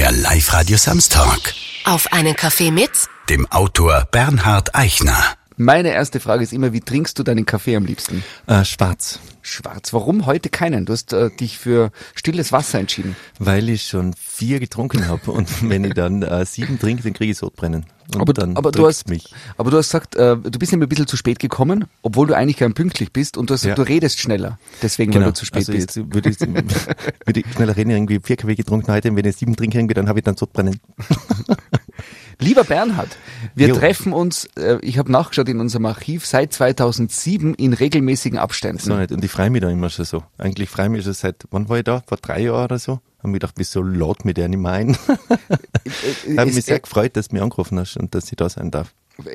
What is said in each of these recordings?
Der Live-Radio Samstag. Auf einen Kaffee mit Dem Autor Bernhard Eichner. Meine erste Frage ist immer, wie trinkst du deinen Kaffee am liebsten? Äh, schwarz, Schwarz. Warum heute keinen? Du hast äh, dich für stilles Wasser entschieden. weil ich schon vier getrunken habe und wenn ich dann äh, sieben trinke, dann kriege ich Sodbrennen. Und Aber, dann aber du hast, mich. aber du hast gesagt, äh, du bist immer ein bisschen zu spät gekommen, obwohl du eigentlich gern pünktlich bist und du hast gesagt, Ja. du redest schneller. Deswegen, weil du zu spät also bist. jetzt würde ich, würde ich schneller reden, irgendwie vier Kaffee getrunken heute, und wenn ich sieben trinke, irgendwie, dann habe ich dann Sodbrennen. Lieber Bernhard, wir Jo. treffen uns, äh, ich habe nachgeschaut in unserem Archiv, seit 2007 in regelmäßigen Abständen. So nicht. Und ich freue mich da immer schon so. Eigentlich freue ich mich schon seit, wann war ich da? Vor drei Jahren oder so? Haben mir gedacht, wieso laut mir der nicht mehr ein? Äh, habe es- mich sehr gefreut, dass du mich angerufen hast und dass ich da sein darf.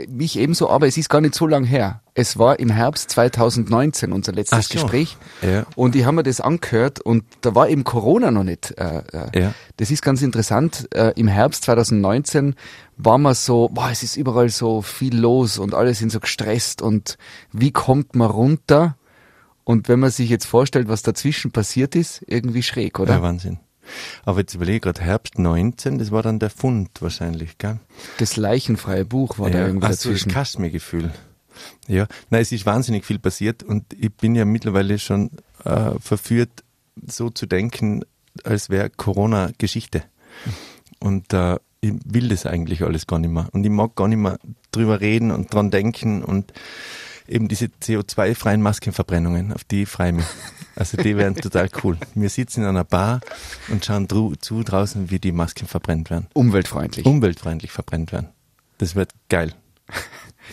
Mich ebenso, aber es ist gar nicht so lang her. Es war im Herbst 2019 unser letztes so. Gespräch. Ja. Und ich habe mir das angehört und da war eben Corona noch nicht. Äh, äh, Ja. Das ist ganz interessant. Äh, Im Herbst 2019 war man so, boah, es ist überall so viel los und alle sind so gestresst und wie kommt man runter? Und wenn man sich jetzt vorstellt, was dazwischen passiert ist, irgendwie schräg, oder? Ja, Wahnsinn. Aber jetzt überlege ich gerade, Herbst 19, das war dann der Fund wahrscheinlich, gell? Das leichenfreie Buch war da irgendwie Ach so, das dazwischen. Kaspergefühl. Ja, nein, es ist wahnsinnig viel passiert und ich bin ja mittlerweile schon äh, verführt, so zu denken, als wäre Corona Geschichte. Und äh, ich will das eigentlich alles gar nicht mehr. Und ich mag gar nicht mehr drüber reden und dran denken und eben diese CO2-freien Maskenverbrennungen, auf die freue ich mich. Also die wären total cool. Wir sitzen in einer Bar und schauen zu draußen, wie die Masken verbrennt werden. Umweltfreundlich. Umweltfreundlich verbrennt werden. Das wird geil.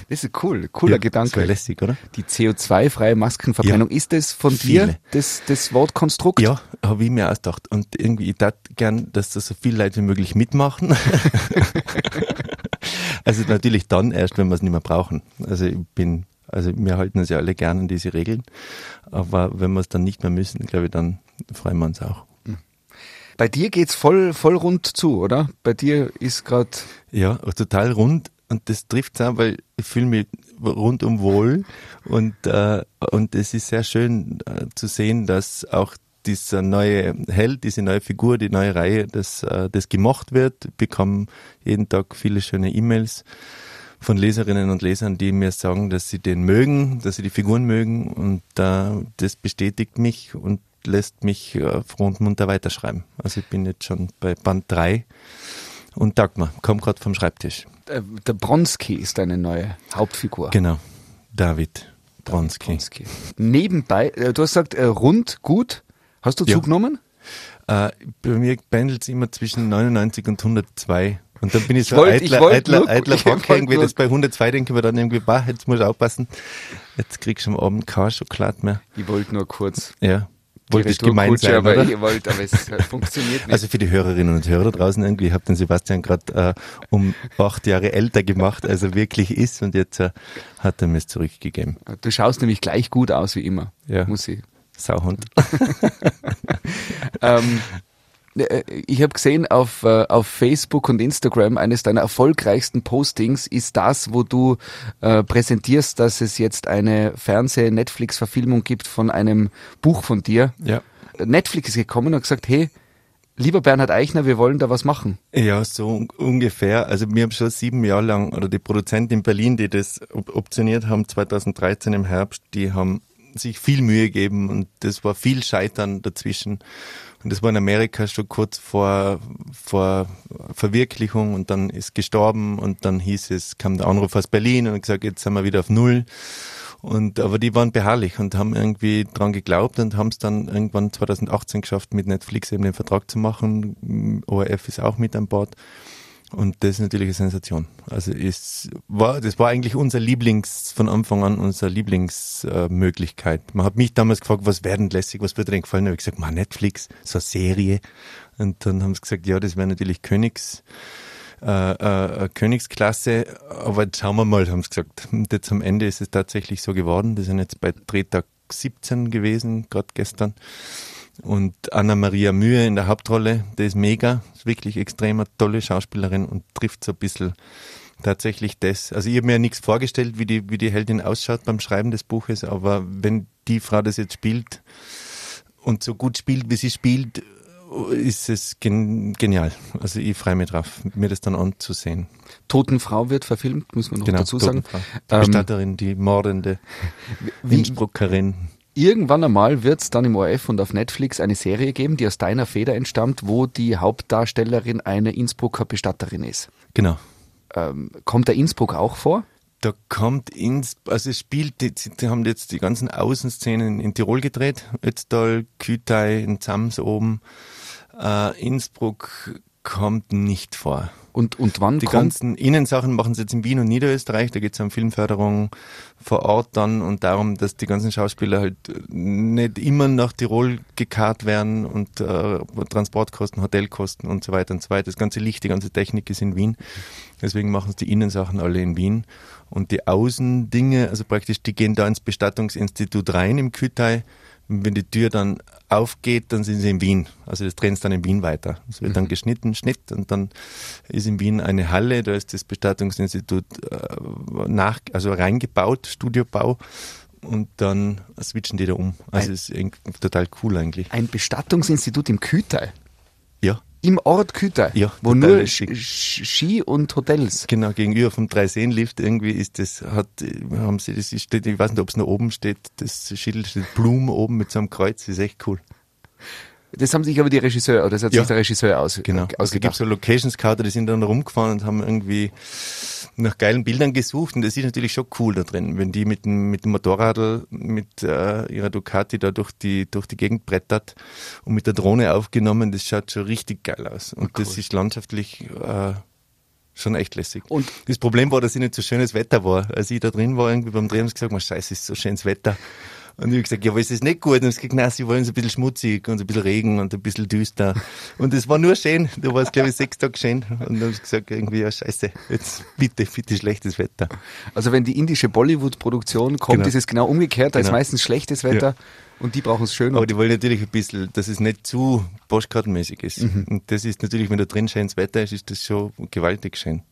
Das ist cool, cooler Ja, Gedanke. Das lästig, oder? Die CO2-freie Maskenverbrennung, Ja. ist das von Viele. dir das, das Wortkonstrukt? Ja, habe ich mir ausgedacht. Und irgendwie, ich tat gern, dass da so viele Leute wie möglich mitmachen. also natürlich dann erst, wenn wir es nicht mehr brauchen. Also ich bin, also wir halten uns ja alle gern an diese Regeln. Aber wenn wir es dann nicht mehr müssen, glaube ich, dann freuen wir uns auch. Bei dir geht's voll, voll rund zu, oder? Bei dir ist gerade Ja, total rund. Und das trifft auch, weil ich fühle mich rundum wohl. Und, äh, und es ist sehr schön äh, zu sehen, dass auch dieser neue Held, diese neue Figur, die neue Reihe, dass äh, das gemacht wird. Ich bekomme jeden Tag viele schöne E-Mails von Leserinnen und Lesern, die mir sagen, dass sie den mögen, dass sie die Figuren mögen. Und äh, das bestätigt mich und lässt mich äh, froh und munter weiterschreiben. Also ich bin jetzt schon bei Band 3 und Dagmar, komm gerade vom Schreibtisch. äh, der Bronski ist deine neue Hauptfigur. Genau, David Bronski. Bronski. Nebenbei, äh, du hast gesagt, äh, rund, gut. Hast du Ja. zugenommen? Bei mir pendelt es immer zwischen 99 und 102. Und dann bin ich so wollt- ich eitler, wollt eitler, nur- eitler ich Bock wollt irgendwie, das bei 102 denke ich mir dann irgendwie, bah, jetzt muss ich aufpassen. Jetzt kriegst du am Abend keine Schokolade mehr. Ich wollte nur kurz. Ja, wollte ich die gemein Retourkutsche, sein, aber oder? ich wollte, aber es funktioniert nicht. Also für die Hörerinnen und Hörer draußen irgendwie, ich habe den Sebastian gerade äh, um acht Jahre älter gemacht, als er wirklich ist und jetzt äh, hat er mir es zurückgegeben. du schaust nämlich gleich gut aus wie immer. Ja. Muss ich. Sauhund. Ähm, äh, ich habe gesehen auf, äh, auf Facebook und Instagram, eines deiner erfolgreichsten Postings ist das, wo du äh, präsentierst, dass es jetzt eine Fernseh-Netflix-Verfilmung gibt von einem Buch von dir. Ja. Netflix ist gekommen und hat gesagt, hey, lieber Bernhard Eichner, wir wollen da was machen. Ja, so un- ungefähr. Also wir haben schon sieben Jahre lang, oder die Produzenten in Berlin, die das op optioniert haben, 2013 im Herbst, die haben sich viel Mühe gegeben und das war viel Scheitern dazwischen. Und das war in Amerika schon kurz vor, vor Verwirklichung und dann ist gestorben und dann hieß es, kam der Anruf aus Berlin und gesagt, jetzt sind wir wieder auf Null. Und, aber die waren beharrlich und haben irgendwie dran geglaubt und haben es dann irgendwann 2018 geschafft, mit Netflix eben den Vertrag zu machen. ORF ist auch mit an Bord. Und das ist natürlich eine Sensation. Also es war, das war eigentlich unser Lieblings, von Anfang an unsere Lieblingsmöglichkeit. Man hat mich damals gefragt, was wäre denn lässig, was würde denn gefallen? Da habe ich gesagt, mal Netflix, so eine Serie. Und dann haben sie gesagt, ja, das wäre natürlich Königs, äh, äh, Königsklasse, aber jetzt schauen wir mal, haben sie gesagt. Und jetzt am Ende ist es tatsächlich so geworden. Wir sind jetzt bei Drehtag 17 gewesen, gerade gestern. Und Anna-Maria Mühe in der Hauptrolle, die ist mega, ist wirklich extrem eine tolle Schauspielerin und trifft so ein bisschen tatsächlich das. Also ich habe mir ja nichts vorgestellt, wie die, wie die Heldin ausschaut beim Schreiben des Buches, aber wenn die Frau das jetzt spielt und so gut spielt, wie sie spielt ist es gen genial. Also ich freue mich drauf, mir das dann anzusehen. Totenfrau wird verfilmt, muss man noch Genau, dazu sagen. Totenfrau. Die Ähm, Bestatterin, die mordende Innsbruckerin. Irgendwann einmal wird es dann im ORF und auf Netflix eine Serie geben, die aus deiner Feder entstammt, wo die Hauptdarstellerin eine Innsbrucker Bestatterin ist. Genau. Ähm, kommt der Innsbruck auch vor? Da kommt ins, also es spielt, die, die haben jetzt die ganzen Außenszenen in Tirol gedreht. Ötztal, Kütei, in Zams oben. Äh, Innsbruck kommt nicht vor. Und, und wann Die ganzen Innensachen machen sie jetzt in Wien und Niederösterreich. Da geht es um Filmförderung vor Ort dann und darum, dass die ganzen Schauspieler halt nicht immer nach Tirol gekarrt werden und äh, Transportkosten, Hotelkosten und so weiter und so weiter. Das ganze Licht, die ganze Technik ist in Wien. Deswegen machen sie die Innensachen alle in Wien. Und die Außendinge, also praktisch, die gehen da ins Bestattungsinstitut rein im Kütei. Und wenn die Tür dann aufgeht, dann sind sie in Wien. Also das drehen sie dann in Wien weiter. Es wird dann geschnitten, Schnitt und dann ist in Wien eine Halle, da ist das Bestattungsinstitut äh, nach, also reingebaut, Studiobau und dann switchen die da um. Also Ein- es ist total cool eigentlich. ein Bestattungsinstitut im Kütei? Ja, Im Ort Kütei? Ja, Wo nur lustig. Sch- Sch- Ski und Hotels. genau, gegenüber vom Dreiseenlift irgendwie ist das, hat, haben sie, das steht, ich weiß nicht, ob es noch oben steht, das Schild steht Blumen oben mit so einem Kreuz, ist echt cool. Das haben sich aber die Regisseur, oder das hat Ja. sich der Regisseur aus, Genau. äh, Also es gibt ausgedacht. so Location Scouter, die sind dann rumgefahren und haben irgendwie nach geilen Bildern gesucht und das ist natürlich schon cool da drin, wenn die mit dem, mit dem Motorradl, mit äh, ihrer Ducati da durch die, durch die Gegend brettert und mit der Drohne aufgenommen, das schaut schon richtig geil aus. Und das ist landschaftlich äh, schon echt lässig. Und- das Problem war, dass es nicht so schönes Wetter war. Als ich da drin war, irgendwie beim Drehen, haben sie gesagt, man, scheiße, ist so schönes Wetter. Und ich habe gesagt, ja, aber ist das nicht gut? Und sie gesagt, nein, sie wollen es ein bisschen schmutzig und ein bisschen Regen und ein bisschen düster. Und es war nur schön. Da war es, glaube ich, sechs Tage schön. Und dann haben sie gesagt, irgendwie, ja, scheiße, jetzt bitte, bitte schlechtes Wetter. Also wenn die indische Bollywood-Produktion kommt, Genau. ist es genau umgekehrt. Da ist Genau. meistens schlechtes Wetter und die brauchen es schön. Aber die wollen natürlich ein bisschen, dass es nicht zu postkartenmäßig ist. Mhm. Und das ist natürlich, wenn da drin schönes Wetter ist, ist das schon gewaltig schön.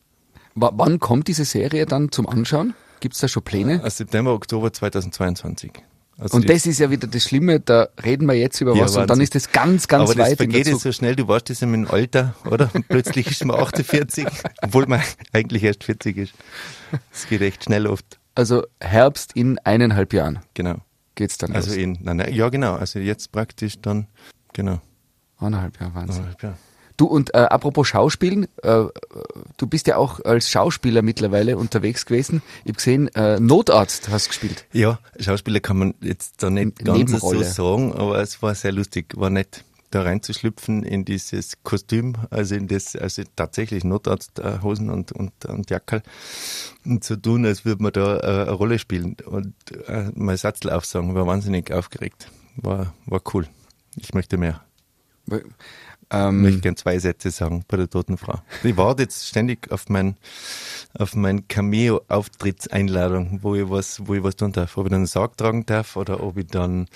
W wann kommt diese Serie dann zum Anschauen? Gibt es da schon Pläne? Aus September, Oktober 2022. Also Und das ist ja wieder das Schlimme, da reden wir jetzt über Ja, was und dann Wahnsinn. ist das ganz, ganz Aber das weit in der vergeht jetzt so schnell, du das ja mit dem Alter, oder? Und plötzlich ist man 48, obwohl man eigentlich erst 40 ist. Es geht echt schnell oft. Also Herbst in eineinhalb Jahren Genau. geht's dann Also los. in, nein, nein, ja genau, also jetzt praktisch dann, genau. Eineinhalb Jahre, Wahnsinn. Ja. Du und äh, apropos Schauspielen, äh, du bist ja auch als Schauspieler mittlerweile unterwegs gewesen. Ich habe gesehen, äh, Notarzt hast gespielt. ja, Schauspieler kann man jetzt da nicht ganz so sagen, aber es war sehr lustig, war nett da reinzuschlüpfen in dieses Kostüm, also in das, also tatsächlich Notarzthosen und, und, und Jackerl und zu tun, als würde man da äh, eine Rolle spielen und äh, mal Satzl aufsagen, war wahnsinnig aufgeregt, war, war cool. Ich möchte mehr. Ich Ähm, möchte gern zwei Sätze sagen bei der toten Frau. Ich warte jetzt ständig auf mein, auf mein Cameo-Auftrittseinladung, wo ich was, wo ich was tun darf. Ob ich dann einen Sarg tragen darf oder ob ich dann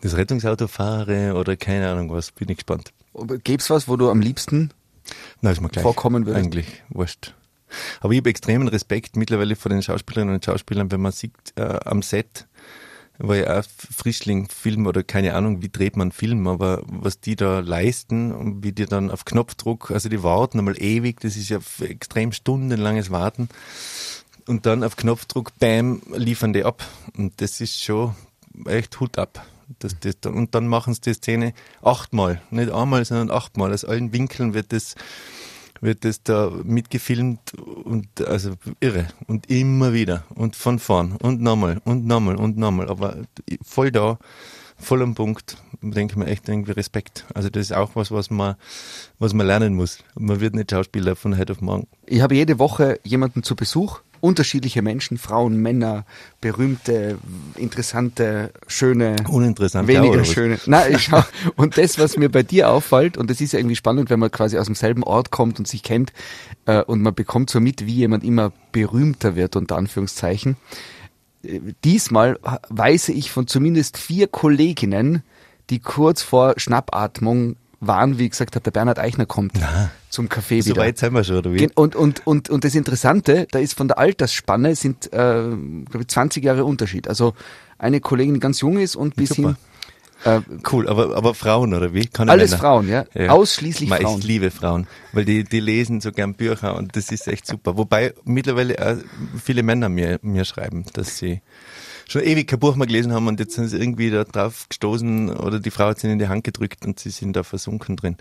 das Rettungsauto fahre oder keine Ahnung was. Bin ich gespannt. Gäb's was, wo du am liebsten Na, ist mir gleich. Vorkommen würdest? Eigentlich, wurscht. Aber ich habe extremen Respekt mittlerweile vor den Schauspielerinnen und Schauspielern, wenn man sieht, äh, am Set, war ja auch Frischling Film oder keine Ahnung, wie dreht man Film, aber was die da leisten und wie die dann auf Knopfdruck, also die warten einmal ewig, das ist ja extrem stundenlanges Warten und dann auf Knopfdruck, bam, liefern die ab und das ist schon echt Hut ab. Das, das, und dann machen sie die Szene achtmal, nicht einmal, sondern achtmal. Aus allen Winkeln wird das, wird das da mitgefilmt und also irre. Und immer wieder. Und von vorn. Und nochmal. Und nochmal. Und nochmal. Aber voll da, voll am Punkt. Denke mir echt irgendwie Respekt. Also das ist auch was, was man, was man lernen muss. Man wird nicht Schauspieler von heute auf morgen. Ich habe jede Woche jemanden zu Besuch, unterschiedliche Menschen, Frauen, Männer, berühmte, interessante, schöne, Uninteressant. ja, weniger was? schöne. Nein, ich schau, und das, was mir bei dir auffällt, und das ist ja irgendwie spannend, wenn man quasi aus demselben Ort kommt und sich kennt, äh, und man bekommt so mit, wie jemand immer berühmter wird, unter Anführungszeichen. Äh, Diesmal weiß ich von zumindest vier Kolleginnen, die kurz vor Schnappatmung waren, wie gesagt hat, der Bernhard Eichner kommt zum Café So wieder. weit sind wir schon, oder wie? Und, und, und, und das Interessante, da ist von der Altersspanne sind, äh, glaube ich, 20 Jahre Unterschied. Also eine Kollegin, die ganz jung ist und bis Super. hin Äh, Cool, aber, aber Frauen, oder wie? Keine alles Männer. Frauen, ja. Ausschließlich Man, Frauen. Ich liebe Frauen, weil die, die lesen so gern Bücher und das ist echt super. Wobei mittlerweile viele Männer mir, mir schreiben, dass sie schon ewig kein Buch mehr gelesen haben und jetzt sind sie irgendwie da drauf gestoßen oder die Frau hat sie in die Hand gedrückt und sie sind da versunken drin.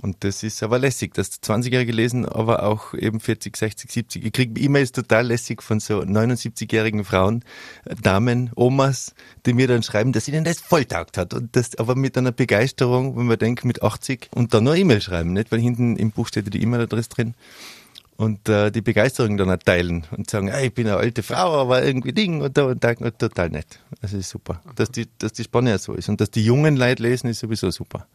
Und das ist aber lässig, dass 20-Jährige lesen, aber auch eben 40, 60, 70. Ich kriege E-Mails total lässig von so 79-jährigen Frauen, äh, Damen, Omas, die mir dann schreiben, dass ihnen das voll taugt hat. Und das aber mit einer Begeisterung, wenn man denkt, mit 80 und dann nur E-Mail schreiben, nicht? Weil hinten im Buch steht die E-Mail-Adresse drin und äh, die Begeisterung dann auch teilen und sagen, hey, ich bin eine alte Frau, aber irgendwie Ding und da und da und total nett. Das ist super. Dass die, dass die Spanne ja so ist. Und dass die jungen Leute lesen, ist sowieso super.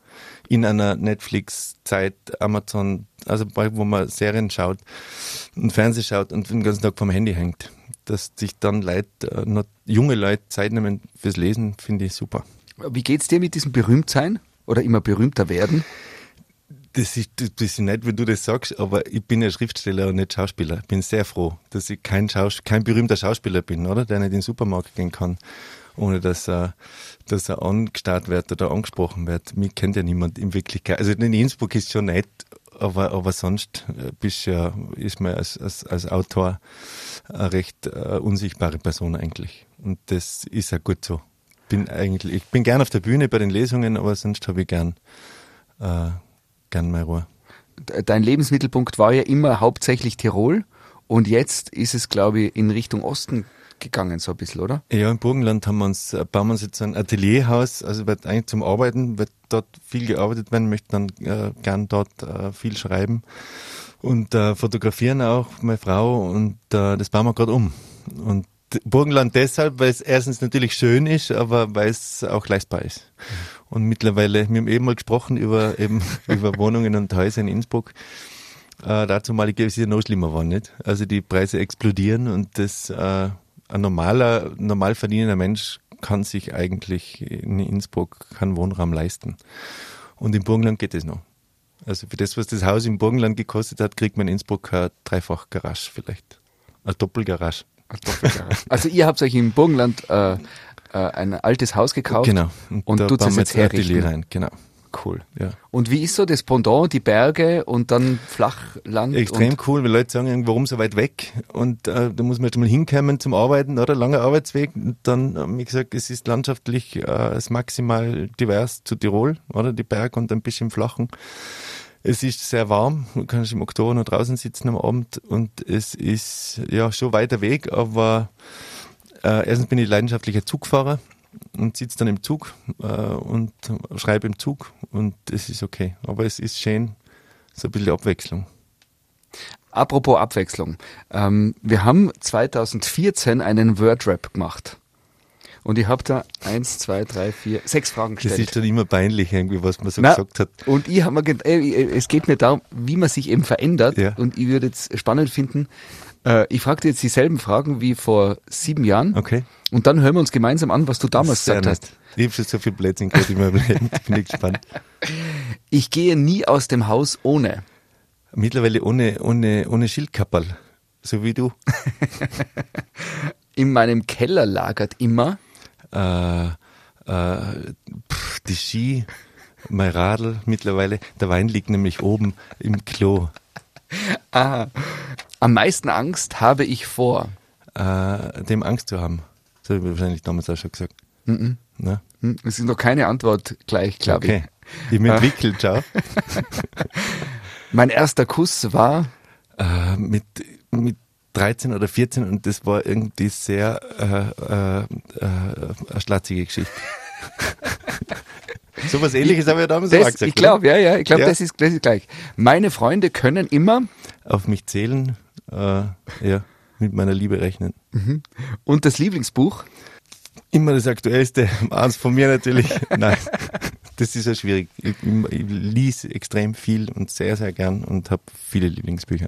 In einer Netflix-Zeit, Amazon, also wo man Serien schaut und Fernsehen schaut und den ganzen Tag vom Handy hängt. Dass sich dann Leute, äh, noch junge Leute Zeit nehmen fürs Lesen, finde ich super. Wie geht's dir mit diesem Berühmtsein? Oder immer berühmter werden? Das ist, das ist nett, wenn du das sagst, aber ich bin ja Schriftsteller und nicht Schauspieler. Ich bin sehr froh, dass ich kein, Schaus kein berühmter Schauspieler bin, oder? Der nicht in den Supermarkt gehen kann, ohne dass er, dass er angestarrt wird oder angesprochen wird. Mich kennt ja niemand in Wirklichkeit. Also in Innsbruck ist schon nett, aber, aber sonst äh, bist ja, ist man als, als, als Autor eine recht äh, unsichtbare Person eigentlich. Und das ist ja gut so. Bin eigentlich, ich bin gern auf der Bühne bei den Lesungen, aber sonst habe ich gern, äh, gern meine Ruhe. Dein Lebensmittelpunkt war ja immer hauptsächlich Tirol und jetzt ist es, glaube ich, in Richtung Osten gegangen, so ein bisschen, oder? Ja, im Burgenland haben wir uns, äh, bauen wir uns jetzt ein Atelierhaus, also wird eigentlich zum Arbeiten, wird dort viel gearbeitet werden, möchte dann äh, gern dort äh, viel schreiben und äh, fotografieren auch, meine Frau, und äh, das bauen wir gerade um. Und Burgenland deshalb, weil es erstens natürlich schön ist, aber weil es auch leistbar ist. Und mittlerweile, wir haben eben mal gesprochen über eben über Wohnungen und Häuser in Innsbruck. Äh, dazu mal, es ist ja noch schlimmer war, nicht? Also die Preise explodieren und das äh, ein normaler, normal verdienender Mensch kann sich eigentlich in Innsbruck keinen Wohnraum leisten. Und im Burgenland geht es noch. Also für das, was das Haus im Burgenland gekostet hat, kriegt man in Innsbruck eine Dreifach-Garage vielleicht. Eine Doppelgarage. Also ihr habt euch im Burgenland äh, äh, ein altes Haus gekauft Genau. und, da tut es jetzt herrichten. rein. Genau. Cool. Ja. Und wie ist so das Pendant, die Berge und dann Flachland? Extrem und, cool, weil Leute sagen, warum so weit weg? Und äh, da muss man erst mal hinkommen zum Arbeiten, oder? Langer Arbeitsweg. Und dann haben wir gesagt, es ist landschaftlich äh, es maximal divers zu Tirol, oder? Die Berge und ein bisschen flachen. Es ist sehr warm, du kannst im Oktober noch draußen sitzen am Abend und es ist ja schon weiter Weg, aber äh, erstens bin ich leidenschaftlicher Zugfahrer und sitze dann im Zug äh, und schreibe im Zug und es ist okay. Aber es ist schön, so ein bisschen Abwechslung. Apropos Abwechslung. Ähm, wir haben 2014 einen Wordrap gemacht. Und ich habe da eins, zwei, drei, vier, sechs Fragen Das gestellt. ist dann immer peinlich irgendwie, was man so Na, gesagt hat. Und ich habe mir gedacht, äh, äh, es geht mir darum, wie man sich eben verändert. Ja. Und ich würde jetzt spannend finden, äh, ich frage dir jetzt dieselben Fragen wie vor sieben Jahren. Okay. Und dann hören wir uns gemeinsam an, was du damals gesagt nett. hast. Ich habe schon so viel Blödsinn gehört in meinem Leben. Ich bin gespannt. Ich gehe nie aus dem Haus ohne. Mittlerweile ohne, ohne, ohne Schildkapperl. So wie du. In meinem Keller lagert immer. Äh, äh, pff, die Ski, mein Radl mittlerweile. Der Wein liegt nämlich oben im Klo. Ah, am meisten Angst habe ich vor. Äh, dem Angst zu haben. So habe ich wahrscheinlich damals auch schon gesagt. Mhm. Na? Hm, Es ist noch keine Antwort gleich, glaube Okay. Ich bin entwickelt, schau. ich. Mein erster Kuss war. äh, mit, mit 13 oder 14 und das war irgendwie sehr äh, äh, äh, eine schlatzige Geschichte. so was ähnliches habe ich damals auch Das, gesagt. ich glaube, ja, ja, ich glaube, Ja. das, ist, das ist gleich. Meine Freunde können immer. Auf mich zählen, äh, ja, mit meiner Liebe rechnen. Und das Lieblingsbuch. Immer das Aktuellste, eins von mir natürlich. Nein, das ist ja schwierig. Ich, ich lies extrem viel und sehr, sehr gern und habe viele Lieblingsbücher.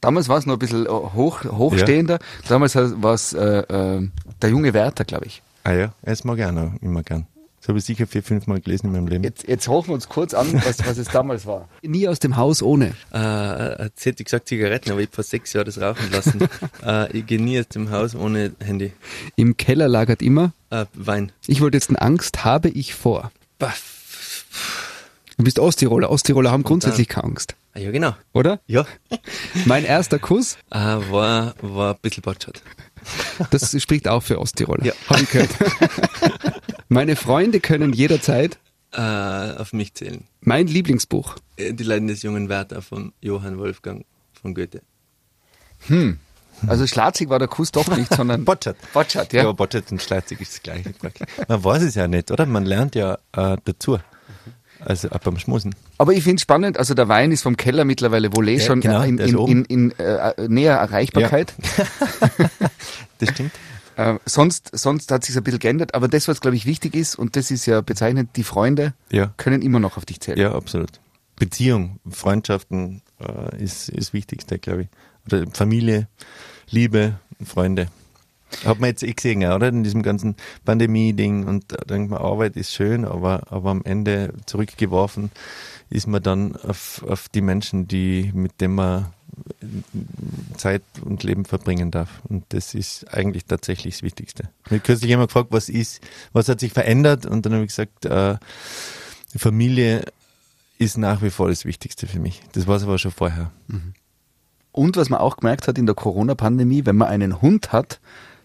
Damals war es noch ein bisschen äh, hoch, hochstehender. Damals war es äh, äh, der junge Werther, glaube ich. Ah ja, es mag ich auch noch immer gern. Das habe ich sicher vier, fünf Mal gelesen in meinem Leben. Jetzt, jetzt hochen wir uns kurz an, was, was es damals war. Nie aus dem Haus ohne. Äh, jetzt hätte ich gesagt Zigaretten, aber ich habe vor sechs Jahren das rauchen lassen. äh, ich gehe nie aus dem Haus ohne Handy. Im Keller lagert immer. Äh, Wein. Ich wollte jetzt eine Angst habe ich vor. Bah. Du bist Osttiroler. Osttiroler haben grundsätzlich keine Angst, Ah, ja, genau. oder? Ja. Mein erster Kuss, Äh, war, war ein bisschen Botschat. das spricht auch für Osttiroler. Ja. Hab ich gehört. Meine Freunde können jederzeit Äh, auf mich zählen. mein Lieblingsbuch. Äh, Die Leiden des jungen Werther von Johann Wolfgang von Goethe. Also schlatzig war der Kuss doch nicht, sondern Botschat. Botschat, Ja, ja. Botschat und Schleitzig ist das gleiche. Man weiß es ja nicht, oder? Man lernt ja äh, dazu. Also auch beim Schmusen. Aber ich finde es spannend, also der Wein ist vom Keller mittlerweile wohl eh Ja, schon genau, in, in, in, in äh, näher Erreichbarkeit. Das stimmt. Äh, sonst, sonst hat sich ein bisschen geändert, aber das, was glaube ich wichtig ist, und das ist ja bezeichnend, die Freunde Ja. können immer noch auf dich zählen. Ja, absolut. Beziehung, Freundschaften äh, ist ist das Wichtigste, glaube ich. Oder Familie, Liebe, Freunde. Hat man jetzt eh gesehen, oder? In diesem ganzen Pandemie-Ding und da denkt man, Arbeit ist schön, aber, aber am Ende zurückgeworfen ist man dann auf, auf die Menschen, die, mit denen man Zeit und Leben verbringen darf. Und das ist eigentlich tatsächlich das Wichtigste. Ich habe kürzlich jemand gefragt, was ist, was hat sich verändert? Und dann habe ich gesagt, äh, Familie ist nach wie vor das Wichtigste für mich. Das war es aber schon vorher. Und was man auch gemerkt hat in der Corona-Pandemie, wenn man einen Hund hat,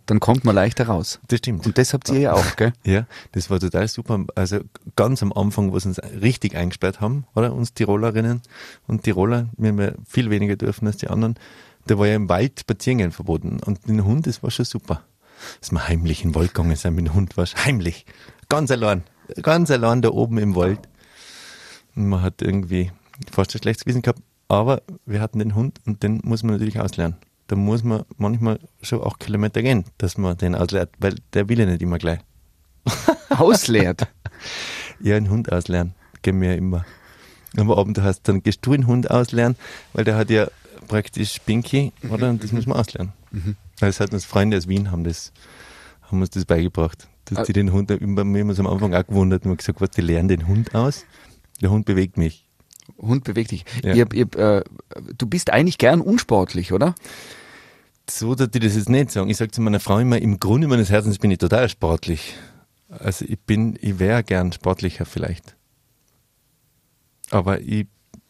dann kommt man leichter raus. Das stimmt. Und das habt ihr ja auch, gell? Ja, das war total super. Also ganz am Anfang, wo sie uns richtig eingesperrt haben, oder? Uns Tirolerinnen und Tiroler, wir haben ja viel weniger dürfen als die anderen. Da war ja im Wald Spaziergehen verboten. Und dem Hund, das war schon super. Dass wir heimlich in den Wald gegangen sind mit dem Hund, war heimlich. Ganz allein. Ganz allein da oben im Wald. Und man hat irgendwie fast ein schlechtes Gewissen gehabt. Aber wir hatten den Hund und den muss man natürlich auslernen. Da muss man manchmal schon acht Kilometer gehen, dass man den auslernt, weil der will ja nicht immer gleich. Ausleert. Ja, einen Hund auslernen. Gehen wir ja immer. Am Abend hast dann gehst du einen Hund auslernen, weil der hat ja praktisch Pinky, oder? Und das muss man auslernen. Das hat uns Freunde aus Wien haben das, haben uns das beigebracht. Dass die den Hund, wir haben uns am Anfang auch gewundert und haben gesagt, was, die lernen den Hund aus? Der Hund bewegt mich. Hund bewegt dich. Ja. Ihr, ihr, äh, du bist eigentlich gern unsportlich, oder? So, dass die das jetzt nicht sagen. Ich sage zu meiner Frau immer, im Grunde meines Herzens bin ich total sportlich. Also ich bin, ich wäre gern sportlicher vielleicht. Aber ich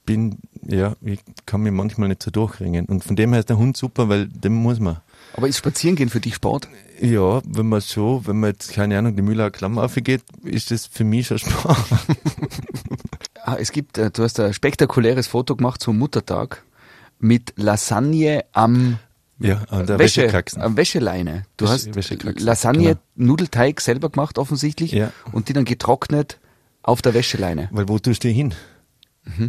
bin, ja, ich kann mich manchmal nicht so durchringen. Und von dem her ist der Hund super, weil dem muss man. Aber ist Spazierengehen für dich Sport? Ja, wenn man so, wenn man jetzt, keine Ahnung, die Müller Klamm aufgeht, ist das für mich schon Sport. Ah, es gibt, äh, du hast ein spektakuläres Foto gemacht zum Muttertag mit Lasagne am ja, an der Wäsche, Wäschekraxen. am Wäscheleine. Du Wäsche- hast Wäschekraxen, Lasagne, genau. Nudelteig selber gemacht offensichtlich Ja. und die dann getrocknet auf der Wäscheleine. Weil wo tust du hin?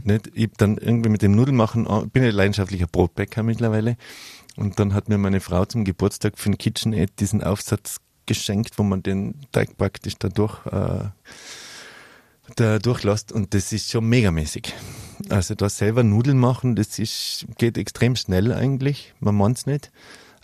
Nicht? Ich dann irgendwie mit dem Nudelmachen, bin ein leidenschaftlicher Brotbäcker mittlerweile. Und dann hat mir meine Frau zum Geburtstag für den KitchenAid diesen Aufsatz geschenkt, wo man den Teig praktisch dadurch, äh, da durchlässt. Und das ist schon megamäßig. Also da selber Nudeln machen, das ist, geht extrem schnell eigentlich. Man meint's nicht.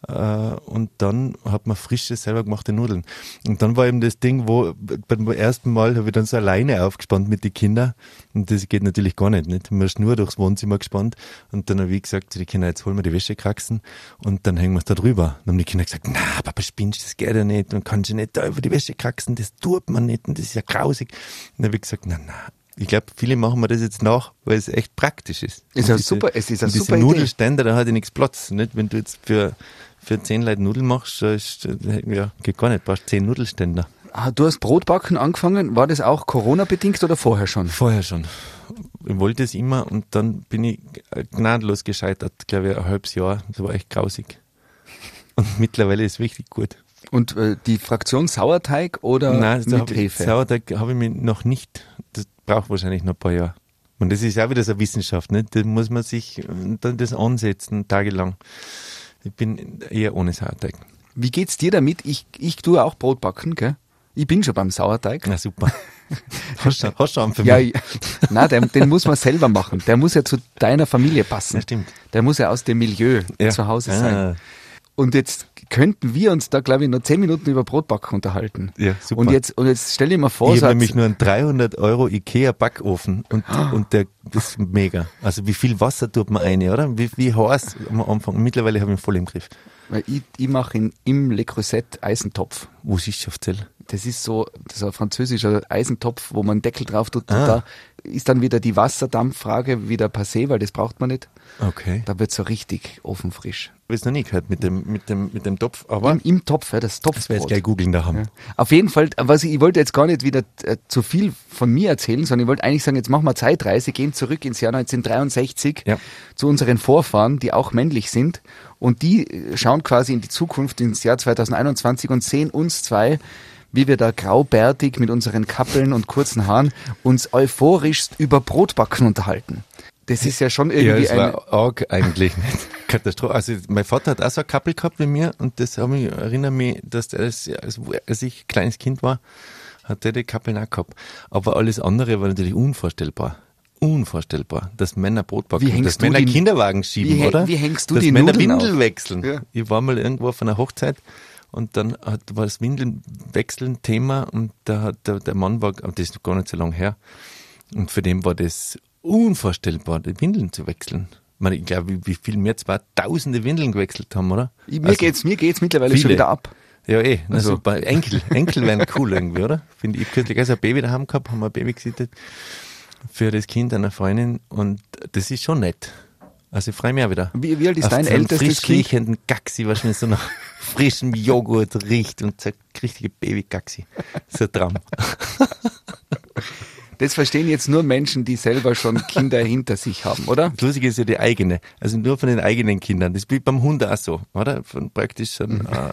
Äh, und dann hat man frische, selber gemachte Nudeln. Und dann war eben das Ding, wo beim ersten Mal habe ich dann so alleine aufgespannt mit den Kindern. Und das geht natürlich gar nicht. nicht? Man ist nur durchs Wohnzimmer gespannt. Und dann habe ich gesagt zu den Kindern, jetzt holen wir die Wäschekraxen und dann hängen wir es da drüber. Dann haben die Kinder gesagt, na, Papa, spinnst, das geht ja nicht. Und kannst du nicht da über die Wäschekraxen, das tut man nicht und das ist ja grausig. Und dann habe ich gesagt, na, na. Ich glaube, viele machen mir das jetzt nach, weil es echt praktisch ist. Ist ja diese- super, es ist diese super Idee. Nudelständer, da hat ja nichts Platz. Nicht? Wenn du jetzt für, für zehn Leute Nudeln machst, ist, ja, geht gar nicht, du brauchst zehn Nudelständer. Ah, du hast Brotbacken angefangen. War das auch Corona-bedingt oder vorher schon? Vorher schon. Ich wollte es immer und dann bin ich gnadenlos gescheitert, glaube ich, ein halbes Jahr. Das war echt grausig. Und mittlerweile ist es richtig gut. Und äh, die Fraktion Sauerteig oder Nein, mit hab ich, Hefe? Sauerteig habe ich mir noch nicht, das braucht wahrscheinlich noch ein paar Jahre. Und das ist auch wieder so eine Wissenschaft, nicht? Da muss man sich äh, dann das ansetzen, tagelang. Ich bin eher ohne Sauerteig. Wie geht's dir damit? Ich, ich tue auch Brot backen, gell? Ich bin schon beim Sauerteig. Na super. hast du hast du einen für Ja, mich? ich- na, den, den muss man selber machen. Der muss ja zu deiner Familie passen. Ja, stimmt. Der muss ja aus dem Milieu Ja. zu Hause sein. Ah. Und jetzt könnten wir uns da, glaube ich, noch zehn Minuten über Brotbacken unterhalten. Ja, super. Und jetzt, und jetzt stell dir mal vor, Ich habe nämlich nur einen 300 Euro Ikea Backofen und, und der, das ist mega. Also wie viel Wasser tut man rein, oder? Wie, wie heiß am Anfang? Mittlerweile habe ich ihn voll im Griff. weil ich, ich mache ihn im Le Creuset Eisentopf. Wo ist es auf Das ist so, das ist ein französischer Eisentopf, wo man einen Deckel drauf tut. Ah. Und da ist dann wieder die Wasserdampffrage wieder passé, weil das braucht man nicht. Okay. Da wird so richtig ofenfrisch. Ich habe es noch nie gehört mit dem, mit dem, mit dem Topf, aber Im, Im Topf, ja, das das werde ich gleich googeln daheim. Ja. Auf jeden Fall, was ich, ich wollte jetzt gar nicht wieder äh, zu viel von mir erzählen, sondern ich wollte eigentlich sagen, jetzt machen wir Zeitreise, gehen zurück ins Jahr 1963 Ja. zu unseren Vorfahren, die auch männlich sind. Und die äh, schauen quasi in die Zukunft, ins Jahr 2021 und sehen uns zwei, wie wir da graubärtig mit unseren Kappeln und kurzen Haaren uns euphorisch über Brotbacken unterhalten. Das ist ja schon Ja, irgendwie das eine, war arg eigentlich nicht. Katastrophe. Also mein Vater hat auch so ein Kappel gehabt wie mir und das habe ich erinnere mich, dass der, als, als, ich ein kleines Kind war, hat der die Kappeln auch gehabt. Aber alles andere war natürlich unvorstellbar. Unvorstellbar, dass Männer Brot backen, dass Männer die- Kinderwagen schieben, wie oder? wie hängst du dass die Männer Nudeln Windel auf? wechseln. Ja. Ich war mal irgendwo auf einer Hochzeit und dann hat, war das Windelwechseln Thema und da hat der, der Mann war, aber das ist gar nicht so lange her, und für den war das unvorstellbar, die Windeln zu wechseln. Ich, meine, ich glaube, wie, viel wir zwei tausende Windeln gewechselt haben, oder? mir Also, geht's, mir geht's mittlerweile schon viele. wieder ab. Ja, eh. Na, Also- super. Enkel. Enkel wären cool irgendwie, oder? Finde ich. Ich kürzlich also ein Baby daheim gehabt, haben wir ein Baby gesittet für das Kind einer Freundin und das ist schon nett. Also ich freue mich auch wieder. Wie, wie alt ist Auf dein ältestes frisch Kind? riechenden Gaxi, was schon so nach frischem Joghurt riecht und so richtige Baby-Gaxi. So ein Traum. Das verstehen jetzt nur Menschen, die selber schon Kinder hinter sich haben, oder? Das Lustige ist ja die eigene. Also nur von den eigenen Kindern. Das ist wie beim Hund auch so, oder? Von praktisch so Mhm. ein äh,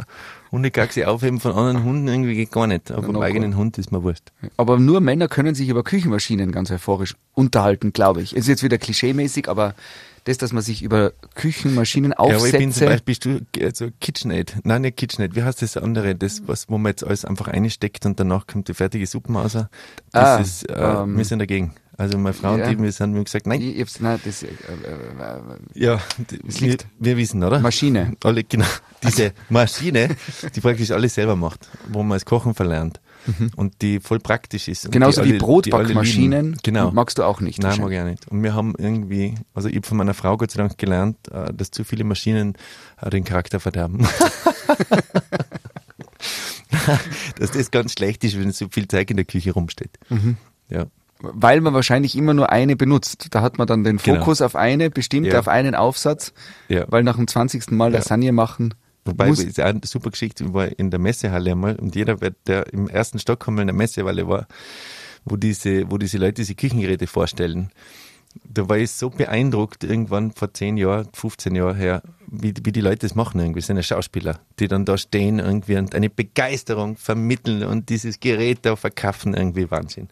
Hundekaxi aufheben von anderen Hunden irgendwie geht gar nicht. Aber beim eigenen Hund ist mir wurscht. Aber nur Männer können sich über Küchenmaschinen ganz euphorisch unterhalten, glaube ich. Ist jetzt wieder klischeemäßig, aber das, dass man sich über Küchenmaschinen Ja, aber ich bin zum Beispiel du, also KitchenAid. Nein, nicht KitchenAid. Wie heißt das andere? Das, was, wo man jetzt alles einfach einsteckt und danach kommt die fertige Suppe raus. Das Ah, ist, äh, ähm, wir sind dagegen. Also meine Frau ja. und ich, wir sind wir gesagt, nein. ich, hab's, nein, das, äh, äh, Ja, d- wir, wir wissen, oder? Maschine. Alle, genau. Diese Maschine, die praktisch alles selber macht, wo man das Kochen verlernt. Und die voll praktisch ist. Mhm. genauso die wie alle- Brotbackmaschinen. Genau. magst du auch nicht. Nein, mag ich auch nicht. Und wir haben irgendwie, also ich habe von meiner Frau Gott sei Dank gelernt, äh, dass zu viele Maschinen äh, den Charakter verderben. dass das ganz schlecht ist, wenn so viel Zeug in der Küche rumsteht. Mhm. Ja. Weil man wahrscheinlich immer nur eine benutzt. Da hat man dann den Genau. Fokus auf eine, bestimmt Ja. auf einen Aufsatz, Ja. weil nach dem 20. Mal Ja. Lasagne machen Wobei, muss. es ist eine super Geschichte, ich war in der Messehalle einmal und jeder, der im ersten Stock einmal in der Messehalle war, wo diese, wo diese Leute diese Küchengeräte vorstellen, da war ich so beeindruckt irgendwann vor 10 Jahren, 15 Jahren her, wie, wie die Leute das machen irgendwie, das sind ja Schauspieler, die dann da stehen irgendwie und eine Begeisterung vermitteln und dieses Gerät da verkaufen, irgendwie Wahnsinn.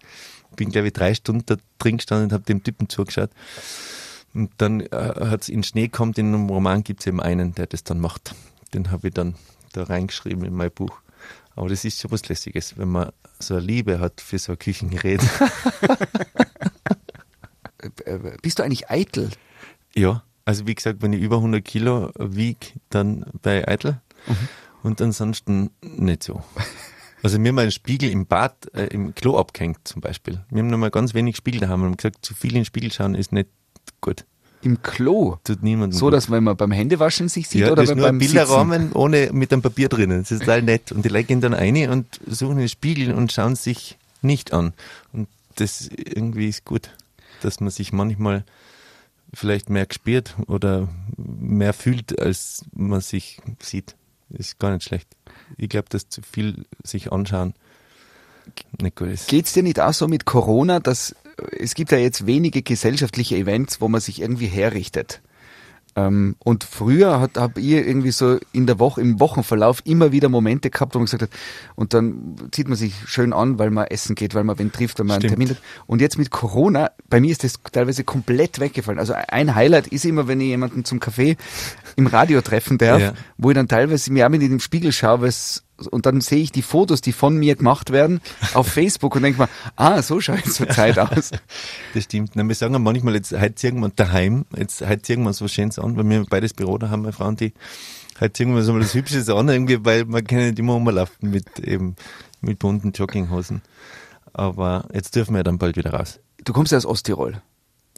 Bin, glaube ich, drei Stunden da drin gestanden und habe dem Typen zugeschaut. Und dann äh, hat's in Schnee kommt, in einem Roman gibt's eben einen, der das dann macht. Den habe ich dann da reingeschrieben in mein Buch. Aber das ist schon was Lässiges, wenn man so eine Liebe hat für so ein Küchengerät. Bist du eigentlich eitel? ja, also wie gesagt, wenn ich über 100 Kilo wieg, dann bei Eitel. Und ansonsten nicht so. Also mir mal einen Spiegel im Bad, äh, im Klo abgehängt zum Beispiel. Wir haben nur mal ganz wenig Spiegel daheim und haben gesagt, zu viel in den Spiegel schauen ist nicht gut. Im Klo? Tut niemandem So, dass wenn man beim Händewaschen sich sieht Ja, oder das ist wenn nur beim ein Sitzen? Bilderrahmen ohne mit einem Papier drinnen. Das ist total nett. Und die Leute gehen dann rein und suchen den Spiegel und schauen sich nicht an. Und das irgendwie ist gut, dass man sich manchmal vielleicht mehr gespürt oder mehr fühlt, als man sich sieht. Ist gar nicht schlecht. Ich glaube, dass zu viel sich anschauen nicht gut ist. Geht's dir nicht auch so mit Corona, dass es gibt ja jetzt wenige gesellschaftliche Events, wo man sich irgendwie herrichtet? Ähm, und früher hat habe ich irgendwie so in der Woche, im Wochenverlauf immer wieder Momente gehabt, wo man gesagt hat, und dann zieht man sich schön an, weil man essen geht, weil man wen trifft, weil man Stimmt. einen Termin hat. Und jetzt mit Corona, bei mir ist das teilweise komplett weggefallen. Also ein Highlight ist immer, wenn ich jemanden zum Kaffee im Radio treffen darf, Ja. wo ich dann teilweise mir auch mit in den Spiegel schaue, weil es und dann sehe ich die Fotos, die von mir gemacht werden, auf Facebook und denke mir, ah, so schaut es zur Zeit aus. Das stimmt. Na, wir sagen ja manchmal, jetzt heute wir daheim, jetzt heute wir uns was Schönes an, weil wir beides Büro da haben, meine Frau und die. Heute wir uns mal das Hübsches an, irgendwie, weil man kann nicht immer rumlaufen mit eben, mit bunten Jogginghosen. Aber jetzt dürfen wir dann bald wieder raus. Du kommst ja aus Osttirol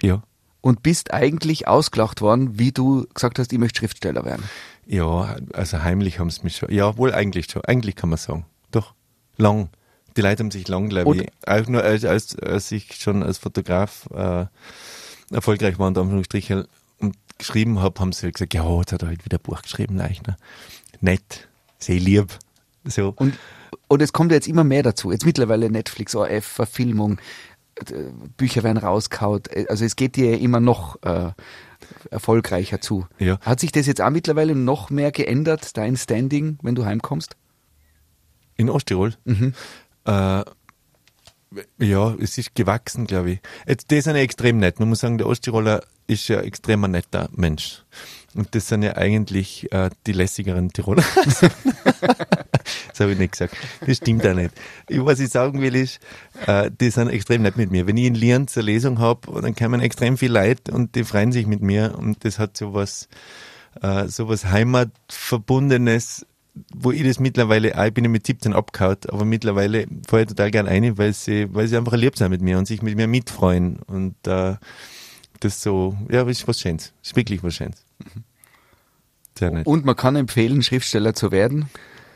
Ja. und bist eigentlich ausgelacht worden, wie du gesagt hast, ich möchte Schriftsteller werden. Ja, also heimlich haben sie mich schon. Ja, wohl eigentlich schon. Eigentlich kann man sagen. Doch. Lang. Die Leute haben sich lang, glaube ich, auch nur als, als, als ich schon als Fotograf äh, erfolgreich war, unter Anführungsstrichen, und geschrieben habe, haben sie gesagt, ja, jetzt hat er halt wieder ein Buch geschrieben, Leichner. Nett, sehr lieb. So. Und, und es kommt ja jetzt immer mehr dazu. Jetzt mittlerweile Netflix, ORF, Verfilmung, Bücher werden rausgehaut. Also es geht dir immer noch äh, erfolgreicher zu. Ja. Hat sich das jetzt auch mittlerweile noch mehr geändert, dein Standing, wenn du heimkommst? In Osttirol? Äh, ja, es ist gewachsen, glaube ich. Jetzt, die sind ja extrem nett. Man muss sagen, der Osttiroler ist ja extrem ein netter Mensch. Und das sind ja eigentlich äh, die lässigeren Tiroler. das habe ich nicht gesagt. Das stimmt auch nicht. Ich, was ich sagen will ist, äh, die sind extrem nett mit mir. Wenn ich in Lienz eine Lesung habe, dann kommen extrem viel Leute und die freuen sich mit mir und das hat sowas, äh, sowas Heimatverbundenes, wo ich das mittlerweile, auch, ich bin ja mit 17 abgehauen, aber mittlerweile fahre ich total gern ein, weil sie, weil sie einfach lieb sind mit mir und sich mit mir mitfreuen und äh, das so, ja, ist was Schönes. Ist wirklich was Schönes. Sehr nett. Und man kann empfehlen, Schriftsteller zu werden.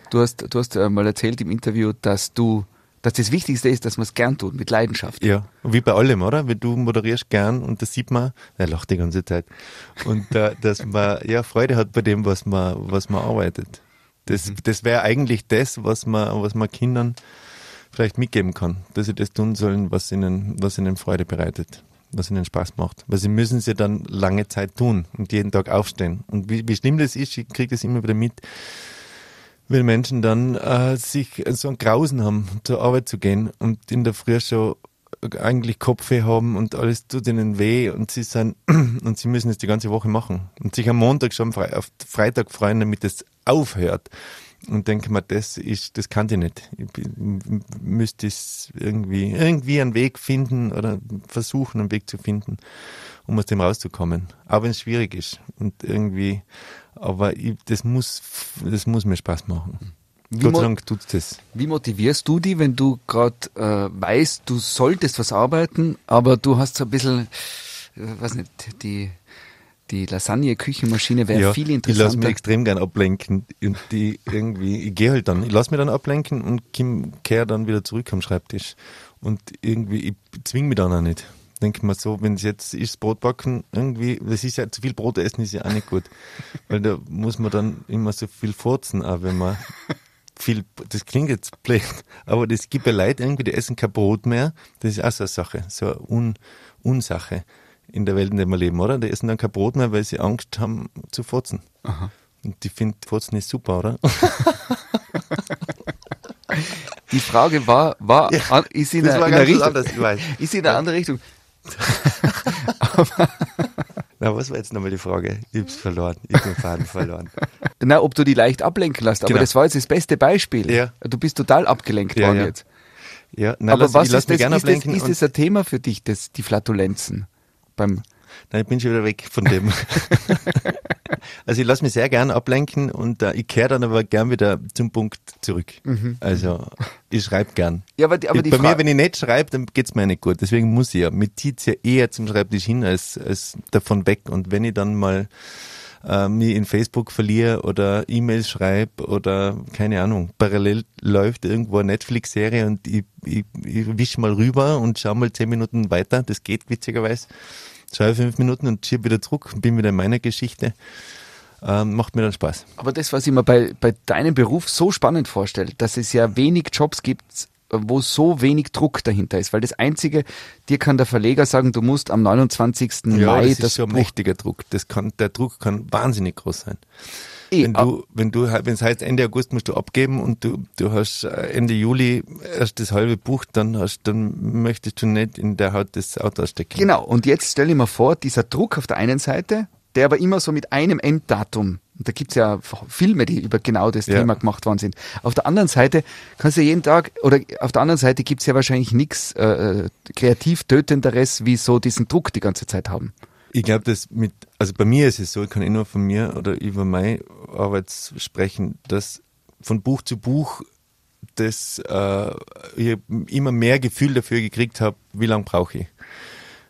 Du hast, du hast äh, mal erzählt im Interview, dass du, dass das Wichtigste ist, dass man es gern tut, mit Leidenschaft. Ja, wie bei allem, oder? Wenn du moderierst gern und das sieht man, er lacht die ganze Zeit. Und äh, dass man ja Freude hat bei dem, was man, was man arbeitet. Das, das wäre eigentlich das, was man, was man Kindern vielleicht mitgeben kann, dass sie das tun sollen, was ihnen, was ihnen Freude bereitet, was ihnen Spaß macht. Weil sie müssen sie dann lange Zeit tun und jeden Tag aufstehen. Und wie, wie schlimm das ist, ich kriege das immer wieder mit, wenn Menschen dann äh, sich so ein Grausen haben, zur Arbeit zu gehen und in der Früh schon eigentlich Kopfweh haben und alles tut ihnen weh und sie sind und sie müssen es die ganze Woche machen und sich am Montag schon auf Freitag freuen, damit es aufhört und denke mir, das ist, das kann ich nicht. Ich müsste es irgendwie, irgendwie einen Weg finden oder versuchen, einen Weg zu finden, um aus dem rauszukommen. Auch wenn es schwierig ist und irgendwie, aber ich, das muss, das muss mir Spaß machen. Wie Gott sei Dank tut's das. Wie motivierst du die, wenn du gerade äh, weißt, du solltest was arbeiten, aber du hast so ein bisschen, äh, weiß nicht, die, die Lasagne-Küchenmaschine wäre viel Ich lasse mich interessanter. extrem gern ablenken und die irgendwie, ich gehe halt dann, ich lasse mich dann ablenken und kehre dann wieder zurück am Schreibtisch. Und irgendwie, ich zwing mich dann auch nicht. Denke mir so, wenn es jetzt ist, Brot backen, irgendwie, das ist ja zu viel Brot essen ist ja auch nicht gut. Weil da muss man dann immer so viel furzen, auch wenn man viel, das klingt jetzt blöd, aber das gibt ja Leute irgendwie, die essen kein Brot mehr. Das ist auch so eine Sache, so eine Un Unsache in der Welt, in der wir leben, oder? Die essen dann kein Brot mehr, weil sie Angst haben zu furzen. Und die finden Furzen ist super, oder? Die Frage war, war an, ist sie in, das der, war in der Richtung, weiß. ist sie in eine andere Richtung? Na, was war jetzt nochmal die Frage? Ich hab's verloren. Ich hab den Faden verloren. Na, ob du die leicht ablenken lässt, aber Genau. das war jetzt das beste Beispiel. Ja. Du bist total abgelenkt Ja, worden ja. jetzt. Ja, na, aber lass, was ich lass ist mich das, gerne ist das, ablenken. ist das ein Thema für dich, das, die Flatulenzen? Beim, Nein, ich bin schon wieder weg von dem. also ich lasse mich sehr gern ablenken und äh, ich kehre dann aber gern wieder zum Punkt zurück. Also ich schreibe gern. Ja, aber die- aber die Bei Fra- mir, wenn ich nicht schreibe, dann geht's mir nicht gut. Deswegen muss ich ja. Mir zieht's ja eher zum Schreibtisch hin als, als davon weg. Und wenn ich dann mal äh, mich in Facebook verliere oder E-Mails schreibe oder keine Ahnung, parallel läuft irgendwo eine Netflix-Serie und ich, ich, ich wisch mal rüber und schau mal zehn Minuten weiter, das geht witzigerweise, schaue fünf Minuten und schiebe wieder zurück bin wieder in meiner Geschichte, ähm, macht mir dann Spaß. aber das, was ich mir bei, bei deinem Beruf so spannend vorstelle, dass es ja wenig Jobs gibt, wo so wenig Druck dahinter ist. Weil das Einzige, dir kann der Verleger sagen, du musst am 29. Mai das ist das schon ein Buch mächtiger Druck. Das kann, der Druck kann wahnsinnig groß sein. Eh, wenn du, wenn du, wenn es heißt Ende August musst du abgeben und du, du hast äh, Ende Juli erst das halbe Buch, dann hast, dann möchtest du nicht in der Haut des Autors stecken. Genau, und jetzt stell dir mal vor, dieser Druck auf der einen Seite, der aber immer so mit einem Enddatum Und da gibt's ja Filme, die über genau das Ja. Thema gemacht worden sind. Auf der anderen Seite kannst du jeden Tag, oder auf der anderen Seite gibt's ja wahrscheinlich nichts äh, kreativ tötenderes, wie so diesen Druck die ganze Zeit haben. Ich glaube, dass mit, also bei mir ist es so, ich kann eh nur von mir oder über meine Arbeit sprechen, dass von Buch zu Buch das äh, ich immer mehr Gefühl dafür gekriegt habe, wie lange brauche ich.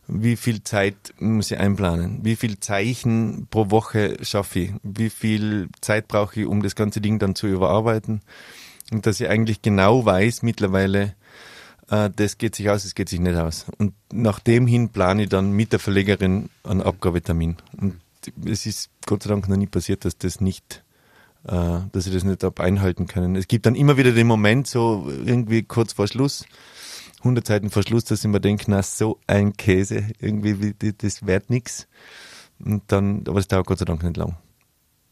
Wie viel Zeit muss ich einplanen? Wie viel Zeichen pro Woche schaffe ich? Wie viel Zeit brauche ich, um das ganze Ding dann zu überarbeiten? Und dass ich eigentlich genau weiß mittlerweile, äh, das geht sich aus, das geht sich nicht aus. Und nach dem hin plane ich dann mit der Verlegerin einen Abgabetermin. Und es ist Gott sei Dank noch nie passiert, dass das nicht, äh, dass ich das nicht hab einhalten können. Es gibt dann immer wieder den Moment, so irgendwie kurz vor Schluss, 100 Seiten vor Schluss, dass ich mir denke, na, so ein Käse, irgendwie, das wird nix. Und dann, aber es dauert Gott sei Dank nicht lang.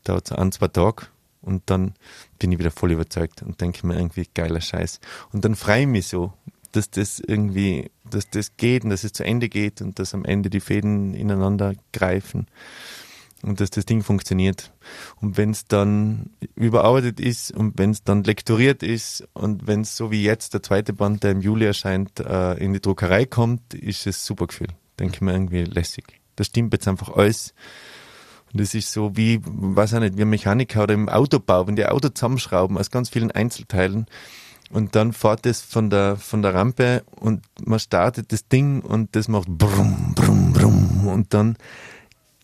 Dauert so ein, zwei Tage und dann bin ich wieder voll überzeugt und denke mir irgendwie, geiler Scheiß. Und dann freue ich mich so, dass das irgendwie, dass das geht und dass es zu Ende geht und dass am Ende die Fäden ineinander greifen und dass das Ding funktioniert. Und wenn es dann überarbeitet ist und wenn es dann lektoriert ist und wenn es so wie jetzt der zweite Band, der im Juli erscheint, äh, in die Druckerei kommt, ist es super Gefühl. Denke ich mir irgendwie lässig. Das stimmt jetzt einfach alles. Und das ist so wie, weiß auch nicht, wie ein Mechaniker oder im Autobau, wenn die Auto zusammenschrauben aus ganz vielen Einzelteilen und dann fährt es von der, von der Rampe und man startet das Ding und das macht brumm, brumm, brumm und dann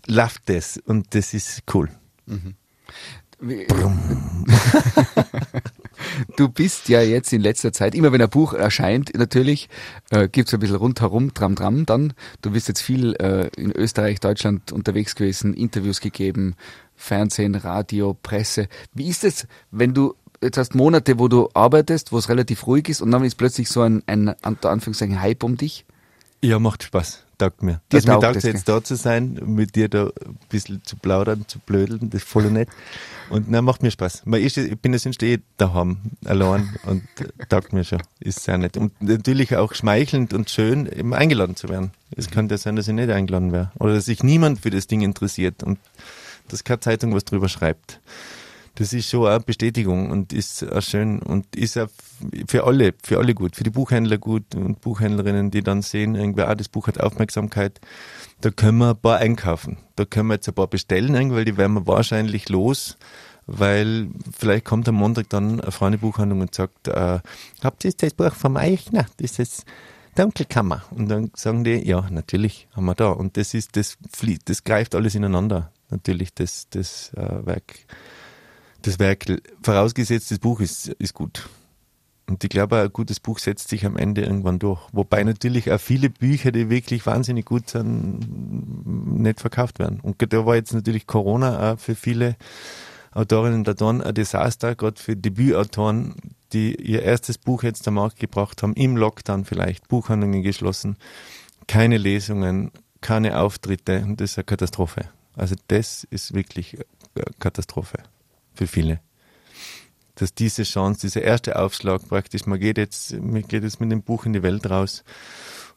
läuft das und das ist cool. Du bist ja jetzt in letzter Zeit, immer wenn ein Buch erscheint, natürlich, äh, gibt's ein bisschen rundherum, Tram Tram dann. Du bist jetzt viel äh, in Österreich, Deutschland unterwegs gewesen, Interviews gegeben, Fernsehen, Radio, Presse. Wie ist es, wenn du jetzt hast Monate, wo du arbeitest, wo es relativ ruhig ist und dann ist plötzlich so ein, ein unter Anführungszeichen Hype um dich? Ja, macht Spaß. Taugt mir. Dir also mir taugt es, jetzt da zu sein, mit dir da ein bisschen zu plaudern, zu blödeln, das ist voll nett. Und na, macht mir Spaß. Man ist, ich bin ja sonst eh daheim, allein und taugt mir schon. Ist sehr nett. Und natürlich auch schmeichelnd und schön, eben eingeladen zu werden. Es kann ja sein, dass ich nicht eingeladen wäre. Oder dass sich niemand für das Ding interessiert und dass keine Zeitung was drüber schreibt. Das ist schon eine Bestätigung und ist auch schön und ist auch für alle, für alle gut, für die Buchhändler gut und Buchhändlerinnen, die dann sehen, irgendwie, ah, das Buch hat Aufmerksamkeit, da können wir ein paar einkaufen. Da können wir jetzt ein paar bestellen, weil die werden wir wahrscheinlich los, weil vielleicht kommt am Montag dann eine Freunde Buchhandlung und sagt, äh, habt ihr das Buch vom Eichner? Das ist Dunkelkammer. Und dann sagen die, ja, natürlich haben wir da. Und das ist, das fließt, das greift alles ineinander. Natürlich, das, das äh, Werk das Werk, vorausgesetzt, das Buch ist, ist gut. Und ich glaube, ein gutes Buch setzt sich am Ende irgendwann durch. Wobei natürlich auch viele Bücher, die wirklich wahnsinnig gut sind, nicht verkauft werden. Und da war jetzt natürlich Corona auch für viele Autorinnen und Autoren ein Desaster, gerade für Debütautoren, die ihr erstes Buch jetzt am Markt gebracht haben, im Lockdown vielleicht, Buchhandlungen geschlossen, keine Lesungen, keine Auftritte. Und das ist eine Katastrophe. Also das ist wirklich eine Katastrophe für viele. Dass diese Chance, dieser erste Aufschlag praktisch, man geht jetzt, man geht jetzt mit dem Buch in die Welt raus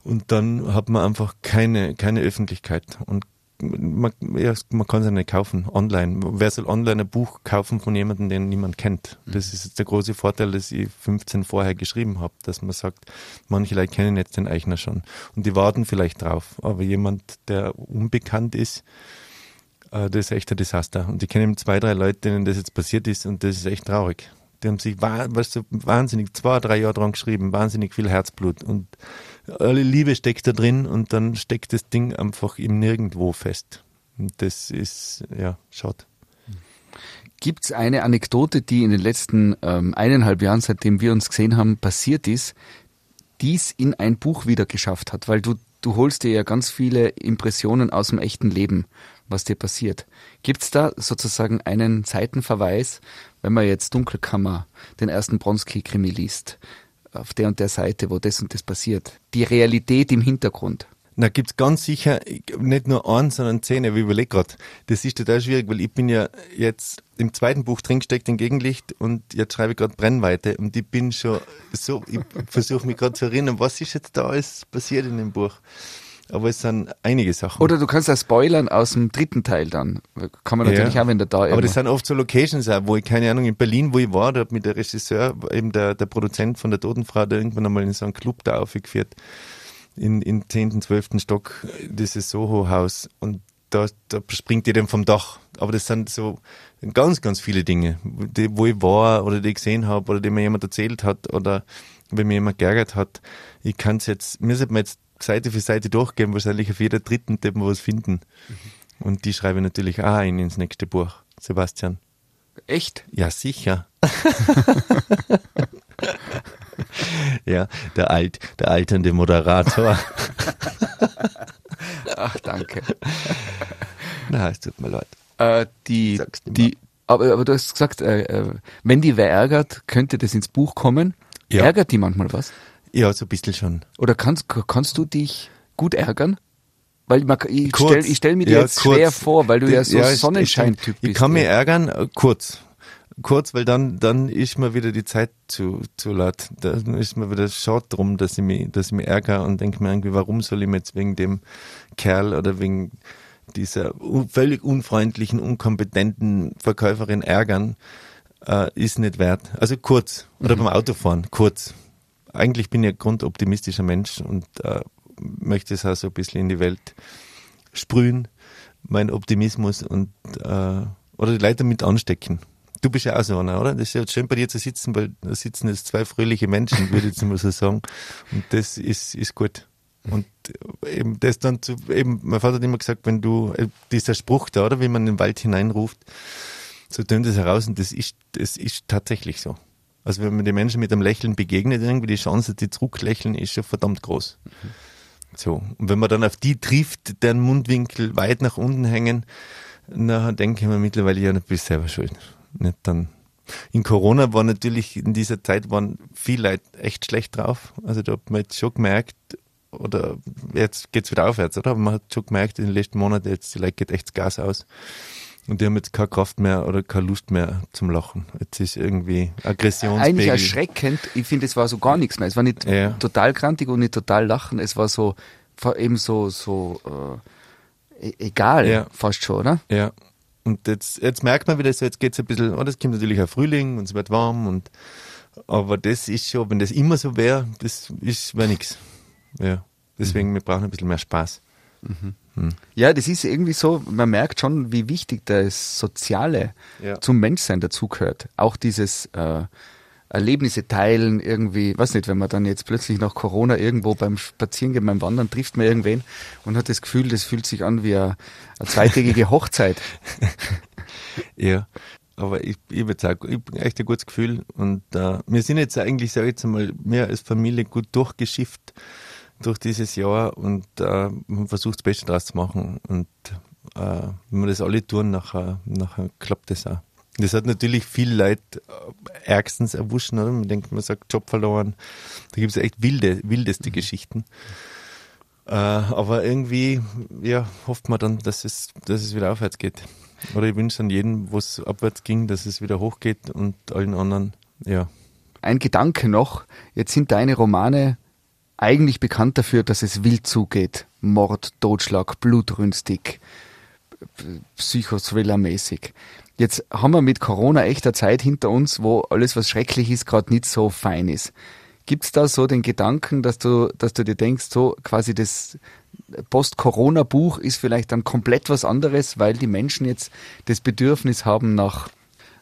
und dann hat man einfach keine, keine Öffentlichkeit und man, ja, man kann es ja nicht kaufen, online. Wer soll online ein Buch kaufen von jemandem, den niemand kennt? Das ist jetzt der große Vorteil, dass ich 15 vorher geschrieben habe, dass man sagt, manche Leute kennen jetzt den Eichner schon und die warten vielleicht drauf, aber jemand, der unbekannt ist, das ist echt ein Desaster. Und ich kenne zwei, drei Leute, denen das jetzt passiert ist und das ist echt traurig. Die haben sich weißt du, wahnsinnig zwei, drei Jahre dran geschrieben, wahnsinnig viel Herzblut und alle Liebe steckt da drin und dann steckt das Ding einfach im Nirgendwo fest. Und das ist, ja, schade. Gibt's eine Anekdote, die in den letzten ähm, eineinhalb Jahren, seitdem wir uns gesehen haben, passiert ist, dies in ein Buch wieder geschafft hat? Weil du, du holst dir ja ganz viele Impressionen aus dem echten Leben, was dir passiert. Gibt's da sozusagen einen Seitenverweis, wenn man jetzt Dunkelkammer, den ersten Bronski-Krimi liest, auf der und der Seite, wo das und das passiert? Die Realität im Hintergrund. Na, gibt's ganz sicher nicht nur eins, sondern zehn, ich überlege gerade. Das ist total schwierig, weil ich bin ja jetzt im zweiten Buch drin gesteckt in Gegenlicht und jetzt schreibe ich gerade Brennweite und ich bin schon so, ich versuche mich gerade zu erinnern, was ist jetzt da alles passiert in dem Buch. Aber es sind einige Sachen. Oder du kannst ja spoilern aus dem dritten Teil dann. Kann man natürlich Ja. auch, wenn der da Aber irgendwo- das sind oft so Locations auch, wo ich, keine Ahnung, in Berlin, wo ich war, da hat mich der Regisseur, eben der, der Produzent von der Totenfrau, da irgendwann einmal in so einen Club da aufgeführt, in, in 10., 12. Stock, dieses Soho-Haus. Und da, da springt ihr dann vom Dach. Aber das sind so ganz, ganz viele Dinge, die, wo ich war oder die ich gesehen habe oder die mir jemand erzählt hat oder wenn mir jemand geärgert hat. Ich kann es jetzt, mir sollte man jetzt Seite für Seite durchgehen, wahrscheinlich auf jeder dritten wird man was finden. Und die schreibe ich natürlich auch ein ins nächste Buch, Sebastian. Echt? Ja, sicher. ja, der alt, der alternde Moderator. Ach, danke. Na, es tut mir leid. äh, die, die, aber, aber du hast gesagt, äh, äh, wenn die wer ärgert, könnte das ins Buch kommen. Ja. Ärgert die manchmal was? Ja, so ein bisschen schon. Oder kannst, kannst du dich gut ärgern? Weil man, ich Kurz. stell, ich stell mir dir Ja, jetzt kurz. schwer vor, weil du ja so Ja, Sonnenschein-Typ Ich bist. kann mich ja. ärgern, äh, kurz. Kurz, weil dann, dann ist mir wieder die Zeit zu, zu laut. Dann ist mir wieder schade drum, dass ich mich, dass ich mich ärgere und denke mir irgendwie, warum soll ich mir jetzt wegen dem Kerl oder wegen dieser völlig unfreundlichen, unkompetenten Verkäuferin ärgern, äh, ist nicht wert. Also kurz. Oder beim Autofahren, kurz. Eigentlich bin ich ein grundoptimistischer Mensch und äh, möchte es auch so ein bisschen in die Welt sprühen, mein Optimismus und äh, oder die Leute damit anstecken. Du bist ja auch so einer, oder? Das ist ja schön bei dir zu sitzen, weil da sitzen jetzt zwei fröhliche Menschen, würde ich jetzt mal so sagen. Und das ist, ist gut. Und eben das dann zu, eben, mein Vater hat immer gesagt, wenn du, äh, dieser Spruch da, oder, wie man in den Wald hineinruft, so tönt es heraus und das ist, das ist tatsächlich so. Also wenn man den Menschen mit einem Lächeln begegnet, irgendwie die Chance, dass die zurücklächeln, ist schon verdammt groß. So. Und wenn man dann auf die trifft, deren Mundwinkel weit nach unten hängen, na, denke ich mir mittlerweile, ja, du bist selber schuld. Nicht dann. In Corona war natürlich, in dieser Zeit waren viele Leute echt schlecht drauf. Also da hat man jetzt schon gemerkt, oder jetzt geht's wieder aufwärts, oder? Aber man hat schon gemerkt in den letzten Monaten, jetzt die Leute geht echt das Gas aus. Und die haben jetzt keine Kraft mehr oder keine Lust mehr zum Lachen. Jetzt ist irgendwie Aggressionspegel. Eigentlich erschreckend. Ich finde, es war so gar nichts mehr. Es war nicht Ja. total grantig und nicht total lachen. Es war so, eben so, so, äh, e- egal, Ja. fast schon, oder? Ja. Und jetzt, jetzt merkt man wieder so, jetzt geht's ein bisschen, oh, das kommt natürlich auch Frühling und es wird warm und, aber das ist schon, wenn das immer so wäre, das ist, wäre nix. Ja. Deswegen, wir brauchen ein bisschen mehr Spaß. Ja, das ist irgendwie so, man merkt schon, wie wichtig das Soziale Ja. zum Menschsein dazugehört. Auch dieses äh, Erlebnisse teilen, irgendwie, weiß nicht, wenn man dann jetzt plötzlich nach Corona irgendwo beim Spazierengehen, beim Wandern trifft man irgendwen und hat das Gefühl, das fühlt sich an wie eine, eine zweitägige Hochzeit. Ja. Aber ich, ich würde sagen, ich habe echt ein gutes Gefühl und äh, wir sind jetzt eigentlich, sage ich jetzt einmal, mehr als Familie gut durchgeschifft durch dieses Jahr und äh, man versucht das Beste draus zu machen und äh, wenn wir das alle tun, nachher, nachher klappt das auch. Das hat natürlich viel Leid äh, ärgstens erwuschen, oder? Man denkt, man sagt Job verloren. Da gibt es echt wilde, wildeste Geschichten. Äh, aber irgendwie, ja, hofft man dann, dass es, dass es wieder aufwärts geht. Oder ich wünsche an jeden, wo es abwärts ging, dass es wieder hochgeht und allen anderen, ja. Ein Gedanke noch, jetzt sind deine Romane eigentlich bekannt dafür, dass es wild zugeht. Mord, Totschlag, blutrünstig, Psychothriller-mäßig. Jetzt haben wir mit Corona echt eine Zeit hinter uns, wo alles, was schrecklich ist, gerade nicht so fein ist. Gibt's da so den Gedanken, dass du, dass du dir denkst, so quasi das Post-Corona-Buch ist vielleicht dann komplett was anderes, weil die Menschen jetzt das Bedürfnis haben nach,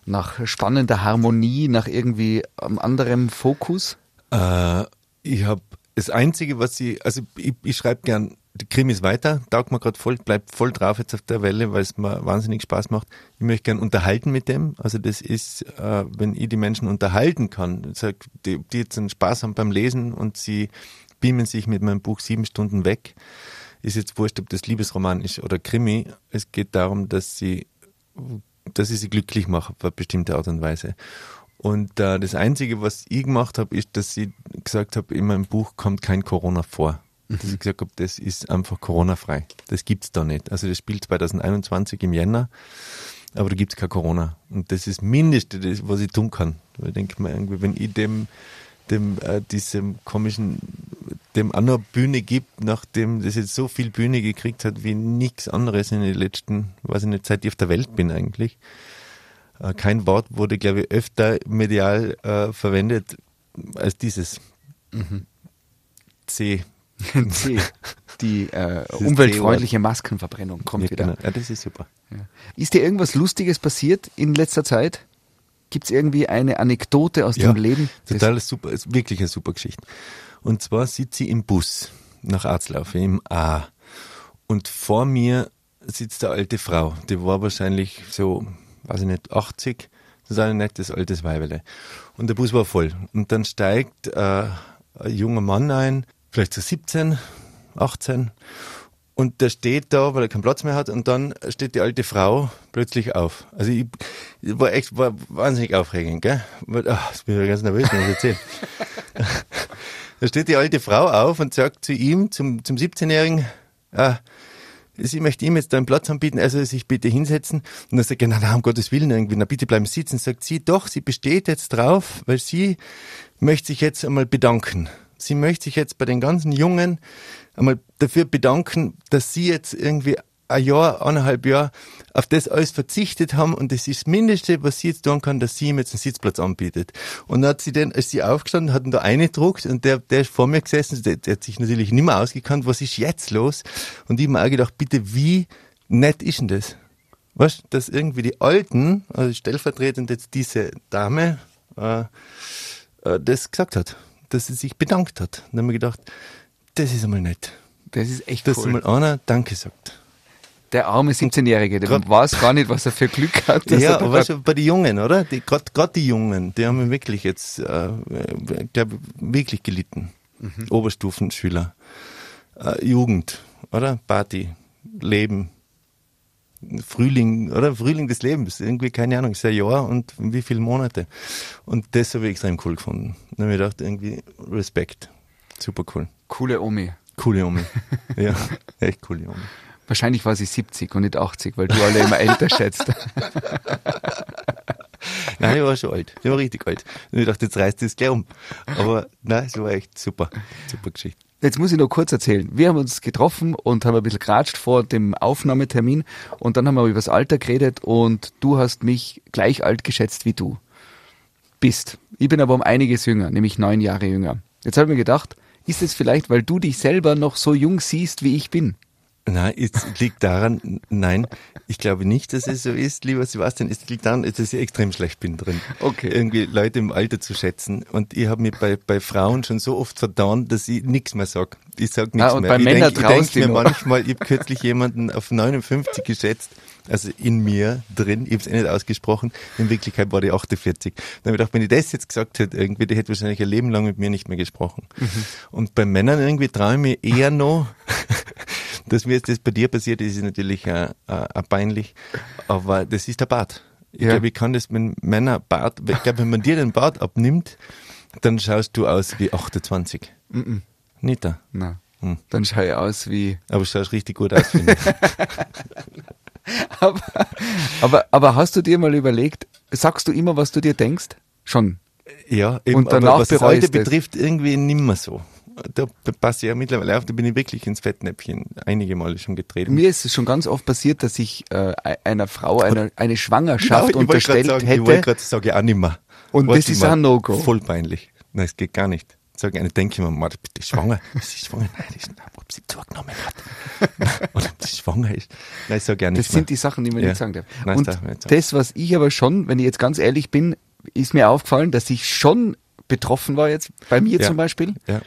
nach spannender Harmonie, nach irgendwie einem anderen Fokus? Äh, ich habe das Einzige, was ich, also ich, ich schreibe gern die Krimis weiter, taugt mir gerade voll, bleib voll drauf jetzt auf der Welle, weil es mir wahnsinnig Spaß macht. Ich möchte gern unterhalten mit dem. Also das ist, äh, wenn ich die Menschen unterhalten kann, sag, die, die jetzt einen Spaß haben beim Lesen und sie beamen sich mit meinem Buch sieben Stunden weg, ist jetzt wurscht, ob das Liebesroman ist oder Krimi. Es geht darum, dass sie, dass ich sie glücklich mache auf eine bestimmte Art und Weise. Und äh, das Einzige, was ich gemacht habe, ist, dass ich gesagt habe, in meinem Buch kommt kein Corona vor. Dass ich gesagt habe, das ist einfach Corona-frei. Das gibt's da nicht. Also das spielt 2021 im Jänner, aber da gibt's kein Corona. Und das ist das Mindeste, das, was ich tun kann. Weil ich denke mir irgendwie, wenn ich dem, dem äh, diesem komischen dem noch Bühne gibt, nachdem das jetzt so viel Bühne gekriegt hat wie nichts anderes in den letzten, weiß ich nicht, seit ich auf der Welt bin eigentlich. Äh, kein Wort wurde, glaube ich, öfter medial äh, verwendet als dieses. C. C. Die äh, umweltfreundliche Maskenverbrennung kommt Ja, wieder. genau. ja, das ist super. Ist dir irgendwas Lustiges passiert in letzter Zeit? Gibt es irgendwie eine Anekdote aus Ja, dem Leben? Das- Total super, ist wirklich eine super Geschichte. Und zwar sitze ich im Bus nach Arzlaufe im A. Und vor mir sitzt eine alte Frau, die war wahrscheinlich so, weiß ich nicht, 80, das ist ein nettes altes Weibele. Und der Bus war voll. Und dann steigt äh, ein junger Mann ein, vielleicht so 17, 18. Und der steht da, weil er keinen Platz mehr hat, und dann steht die alte Frau plötzlich auf. Also ich, ich war echt war wahnsinnig aufregend, gell? Ach, jetzt bin ich ganz nervös, wenn ich erzähle. da steht die alte Frau auf und sagt zu ihm, zum, zum 17-Jährigen, ah, sie möchte ihm jetzt einen Platz anbieten, soll sich bitte hinsetzen. Und dann sagt er, na, na, um Gottes Willen, irgendwie, na, bitte bleiben sitzen. Sagt sie, doch, sie besteht jetzt drauf, weil sie möchte sich jetzt einmal bedanken. Sie möchte sich jetzt bei den ganzen Jungen einmal dafür bedanken, dass sie jetzt irgendwie ein Jahr, eineinhalb Jahr auf das alles verzichtet haben und das ist das Mindeste, was sie jetzt tun kann, dass sie ihm jetzt einen Sitzplatz anbietet. Und dann hat sie dann, als sie aufgestanden, hat ihn da eingedruckt und der, der ist vor mir gesessen, der, der hat sich natürlich nicht mehr ausgekannt, was ist jetzt los? Und ich habe mir auch gedacht, bitte, wie nett ist denn das? Weißt du, dass irgendwie die Alten, also stellvertretend jetzt diese Dame, äh, äh, das gesagt hat, dass sie sich bedankt hat. Und dann habe ich gedacht, das ist einmal nett. Das ist echt Dass cool. einmal einer Danke sagt. Der arme 17-Jährige, der Grad- weiß gar nicht, was er für Glück hat. Ja, aber weißt du, bei den Jungen, oder? Die, Gerade die Jungen, die haben wirklich jetzt, äh, glaube wirklich gelitten. Oberstufenschüler, äh, Jugend, oder? Party, Leben, Frühling, oder? Frühling des Lebens, irgendwie, keine Ahnung, ist ein Jahr und wie viele Monate. Und das habe ich extrem cool gefunden. Dann habe ich gedacht, irgendwie Respekt. Super cool. Coole Omi. Coole Omi. ja, echt coole Omi. Wahrscheinlich war sie 70 und nicht 80, weil du alle immer älter schätzt. Nein, die war schon alt. Die war richtig alt. Und ich dachte, jetzt reißt das gleich um. Aber nein, es war echt super. Super Geschichte. Jetzt muss ich noch kurz erzählen. Wir haben uns getroffen und haben ein bisschen geratscht vor dem Aufnahmetermin und dann haben wir über das Alter geredet und du hast mich gleich alt geschätzt wie du bist. Ich bin aber um einiges jünger, nämlich neun Jahre jünger. Jetzt habe ich mir gedacht, ist es vielleicht, weil du dich selber noch so jung siehst, wie ich bin? Nein, es liegt daran, nein, ich glaube nicht, dass es so ist, lieber Sebastian. Es liegt daran, dass ich extrem schlecht bin drin. Okay. Irgendwie Leute im Alter zu schätzen. Und ich habe mich bei, bei Frauen schon so oft vertan, dass ich nichts mehr sag. Ich sag nichts Ah, und mehr. bei ich Männern denk, ich denk mir manchmal, ich habe kürzlich jemanden auf 59 geschätzt, also in mir drin, ich habe es eh nicht ausgesprochen, in Wirklichkeit war die 48. Dann habe ich gedacht, wenn ich das jetzt gesagt hätte, irgendwie, der hätte wahrscheinlich ein Leben lang mit mir nicht mehr gesprochen. Mhm. Und bei Männern irgendwie traue ich mir eher noch, dass mir jetzt das bei dir passiert ist, ist natürlich äh, äh, peinlich, aber das ist der Bart. Ich Ja. glaube, ich kann das mit Männer Bart, ich glaube, wenn man dir den Bart abnimmt, dann schaust du aus wie 28. Nicht da. Na, Hm. dann schaue ich aus wie Aber du schaust richtig gut aus, finde ich. aber, aber, aber hast du dir mal überlegt, sagst du immer, was du dir denkst? Schon. Ja, eben, Und danach aber was es. betrifft, irgendwie nimmer so. Da passe ich ja mittlerweile auf, da bin ich wirklich ins Fettnäpfchen einige Male schon getreten. Mir ist es schon ganz oft passiert, dass ich äh, einer Frau eine, eine Schwangerschaft Genau, ich wollte unterstellt sagen, Ich wollte hätte. gerade sagen, auch nimmer. Und Weißt das ist ein No-Go. Voll peinlich. Nein, es geht gar nicht. Sag eine denke ich mir, Mann, bitte schwanger. Ist sie schwanger? Nein, ist, ob sie zugenommen hat. Oder ob sie schwanger ist. Nein, ich sag gerne Das nicht sind die Sachen, die man Ja. nicht sagen darf. Nein, das Und darf nicht sagen. das, was ich aber schon, wenn ich jetzt ganz ehrlich bin, ist mir aufgefallen, dass ich schon betroffen war jetzt, bei mir Ja. zum Beispiel, Ja.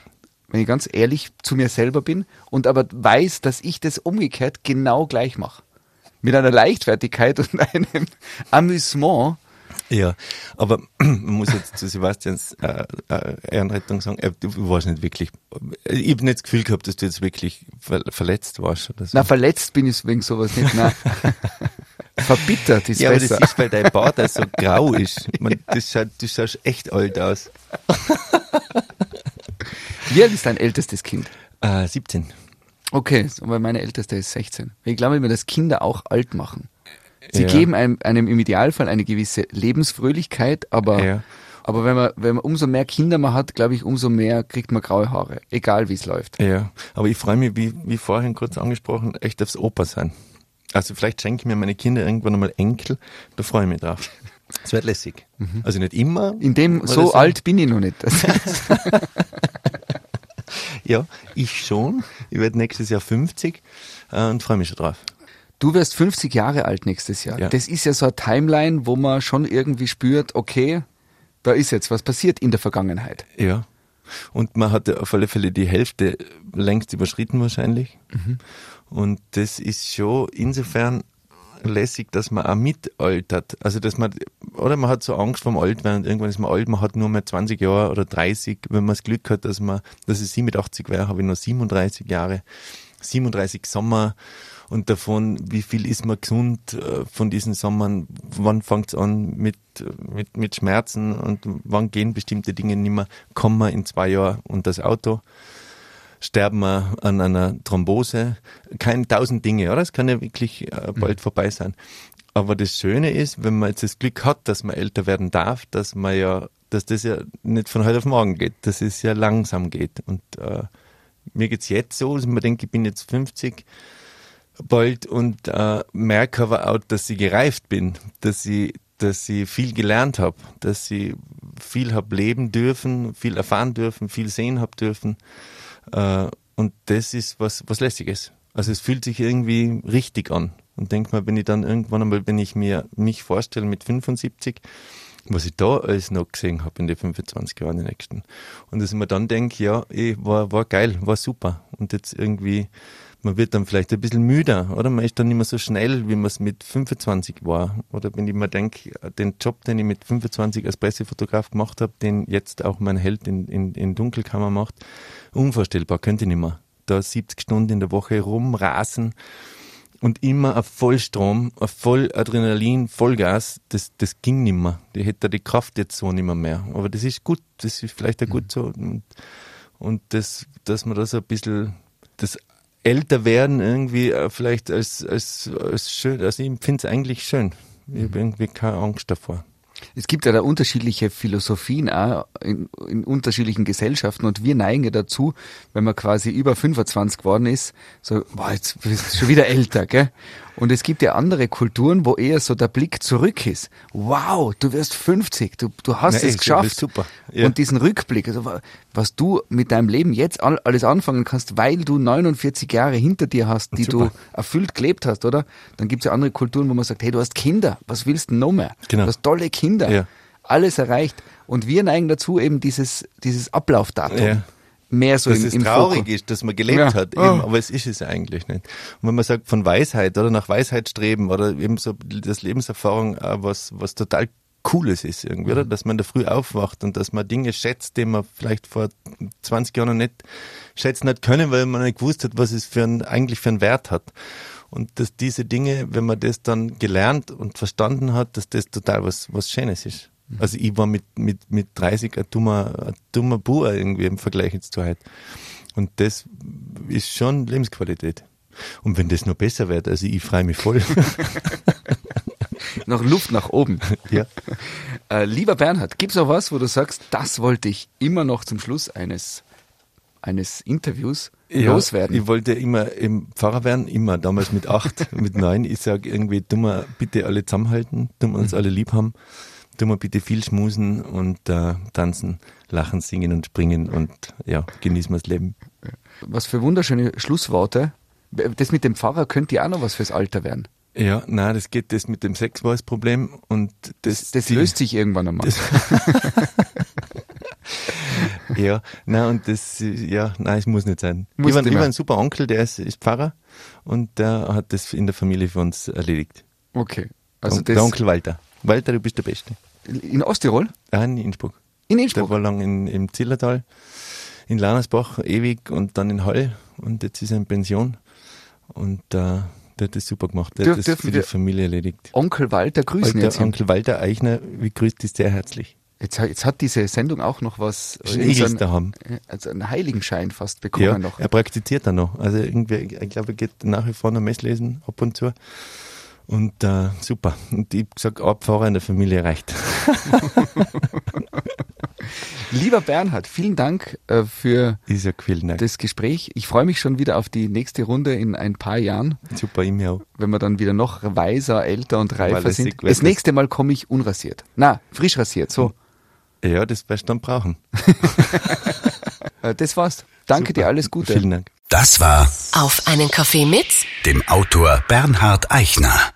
Wenn ich ganz ehrlich zu mir selber bin und aber weiß, dass ich das umgekehrt genau gleich mache. Mit einer Leichtfertigkeit und einem Amüsement. Ja, aber man muss jetzt zu Sebastians äh, äh, Ehrenrettung sagen, äh, du warst nicht wirklich, ich habe nicht das Gefühl gehabt, dass du jetzt wirklich ver verletzt warst oder so. Na, verletzt bin ich wegen sowas nicht. Na. Verbittert ist ja, aber besser. das ist, weil dein Bart so grau ist. Man, das schaut, du schaust echt alt aus. Wie alt ist dein ältestes Kind? Äh, 17. Okay, aber meine älteste ist 16. Ich glaube immer, dass Kinder auch alt machen. Sie Ja. geben einem, einem im Idealfall eine gewisse Lebensfröhlichkeit, aber Ja. Aber wenn man, wenn man umso mehr Kinder man hat, glaube ich, umso mehr kriegt man graue Haare. Egal wie es läuft. Ja, aber ich freue mich, wie, wie vorhin kurz angesprochen, echt aufs Opa sein. Also vielleicht schenke ich mir meine Kinder irgendwann einmal Enkel, da freue ich mich drauf. Das wird lässig. Also nicht immer. In dem, so alt bin ich noch nicht. Ja, ich schon. Ich werde nächstes Jahr 50 äh, und freue mich schon drauf. Du wirst 50 Jahre alt nächstes Jahr. Ja. Das ist ja so eine Timeline, wo man schon irgendwie spürt, okay, da ist jetzt was passiert in der Vergangenheit. Ja. Und man hat auf alle Fälle die Hälfte längst überschritten wahrscheinlich. Und das ist schon insofern lässig, dass man auch mitaltert. Also dass man, oder man hat so Angst vom Altwerden und irgendwann ist man alt, man hat nur mehr 20 Jahre oder 30. Wenn man das Glück hat, dass man, dass es mit 80 wäre, habe ich noch 37 Jahre, 37 Sommer. Und davon, wie viel ist man gesund äh, von diesen Sommern, wann fängt's an mit, mit, mit Schmerzen? Und wann gehen bestimmte Dinge nicht mehr, kommen wir in zwei Jahren unter das Auto, sterben wir an einer Thrombose, kein tausend Dinge, oder? Es kann ja wirklich äh, bald vorbei sein. Aber das Schöne ist, wenn man jetzt das Glück hat, dass man älter werden darf, dass man ja, dass das ja nicht von heute auf morgen geht, dass es ja langsam geht. Und äh, mir geht's jetzt so, dass ich mir denke, ich bin jetzt 50 bald und äh, merke aber auch, dass ich gereift bin, dass ich, dass ich viel gelernt habe, dass ich viel hab leben dürfen, viel erfahren dürfen, viel sehen hab dürfen. Äh, und das ist was, was Lässiges. Also es fühlt sich irgendwie richtig an. Und denk mal, wenn ich dann irgendwann einmal, wenn ich mir mich vorstelle mit 75, was ich da alles noch gesehen habe in den 25 Jahren, die nächsten. Und dass ich mir dann denke, ja, eh, war, war geil, war super. Und jetzt irgendwie, man wird dann vielleicht ein bisschen müder, oder? Man ist dann nicht mehr so schnell, wie man es mit 25 war. Oder wenn ich mir denke, den Job, den ich mit 25 als Pressefotograf gemacht habe, den jetzt auch mein Held in, in, in Dunkelkammer macht, unvorstellbar, könnte ich nicht mehr. Da 70 Stunden in der Woche rumrasen und immer auf Vollstrom, auf Volladrenalin, Vollgas, das, das ging nicht mehr. Ich hätte die Kraft jetzt so nicht mehr, mehr. Aber das ist gut, das ist vielleicht auch gut so. Und, und das, dass man da so ein bisschen das Älterwerden irgendwie äh, vielleicht als, als, als schön, also ich finde es eigentlich schön. Ich habe irgendwie keine Angst davor. Es gibt ja da unterschiedliche Philosophien auch in, in unterschiedlichen Gesellschaften und wir neigen ja dazu, wenn man quasi über 25 geworden ist, so, boah, jetzt bist du schon wieder älter, gell? Und es gibt ja andere Kulturen, wo eher so der Blick zurück ist. Wow, du wirst 50, du, du hast Na, es echt, geschafft. super. Ja. Und diesen Rückblick, also wa- was du mit deinem Leben jetzt all- alles anfangen kannst, weil du 49 Jahre hinter dir hast, die Super. du erfüllt gelebt hast, oder? Dann gibt's ja andere Kulturen, wo man sagt, hey, du hast Kinder, was willst du noch mehr? Genau. Du hast tolle Kinder, Ja. alles erreicht. Und wir neigen dazu eben dieses, dieses Ablaufdatum. Ja. Mehr so dass im, es im traurig Fokus. ist, dass man gelebt Ja. hat, Oh. eben, aber es ist es eigentlich nicht. Und wenn man sagt von Weisheit oder nach Weisheit streben oder eben so das Lebenserfahrung auch was, was total Cooles ist irgendwie, Mhm. oder? Dass man der Früh aufwacht und dass man Dinge schätzt, die man vielleicht vor 20 Jahren noch nicht schätzen hat können, weil man nicht gewusst hat, was es für ein, eigentlich für einen Wert hat. Und dass diese Dinge, wenn man das dann gelernt und verstanden hat, dass das total was, was Schönes ist. Mhm. Also ich war mit, mit, mit 30 ein dummer, ein dummer Bub irgendwie im Vergleich jetzt zu heute. Und das ist schon Lebensqualität. Und wenn das noch besser wird, also ich freue mich voll. Noch Luft nach oben. ja. Äh, lieber Bernhard, gibt's noch was, wo du sagst, das wollte ich immer noch zum Schluss eines, eines Interviews loswerden? Ich wollte immer im Pfarrer werden, immer, damals mit acht, mit neun. Ich sage irgendwie, wir bitte alle zusammenhalten, wir uns alle lieb haben, tun wir bitte viel schmusen und äh, tanzen, lachen, singen und springen und ja, genießen wir das Leben. Was für wunderschöne Schlussworte. Das mit dem Pfarrer könnte ja auch noch was fürs Alter werden. Ja, na, das geht das mit dem Sex war das Problem und das, Das die- löst sich irgendwann einmal. Ja, na und das, ja, nein, es muss nicht sein. Muss ich war, ich war ein super Onkel, der ist, ist Pfarrer und der hat das in der Familie für uns erledigt. Okay. Also Und der Onkel Walter. Walter, du bist der Beste. In Osttirol? Ah, in Innsbruck. In Der Innsbruck? war lang in, im Zillertal, in Lanersbach ewig und dann in Hall und jetzt ist er in Pension und äh, der hat das super gemacht. Der Dürf- hat das für die Familie erledigt. Onkel Walter grüßen Walter, jetzt. hin. Onkel Walter Eichner, wie grüßt dich sehr herzlich. Jetzt, hat- jetzt hat diese Sendung auch noch was, Schniegels so da haben. also einen Heiligenschein fast bekommen Ja, noch. er praktiziert dann noch. Also irgendwie, ich glaube, er geht nach wie vor noch Messlesen ab und zu. Und äh, super. Und ich sag, Abfahrer in der Familie reicht. Lieber Bernhard, vielen Dank äh, für ja Dank. das Gespräch. Ich freue mich schon wieder auf die nächste Runde in ein paar Jahren, Super, ich mir auch. wenn wir dann wieder noch weiser, älter und reifer lässig sind. das. nächste Mal komme ich unrasiert. Na, frisch rasiert, so. Ja, das wirst du dann brauchen. Äh, das war's. Danke Super. dir, alles Gute. Vielen Dank. Das war Auf einen Kaffee mit dem Autor Bernhard Eichner.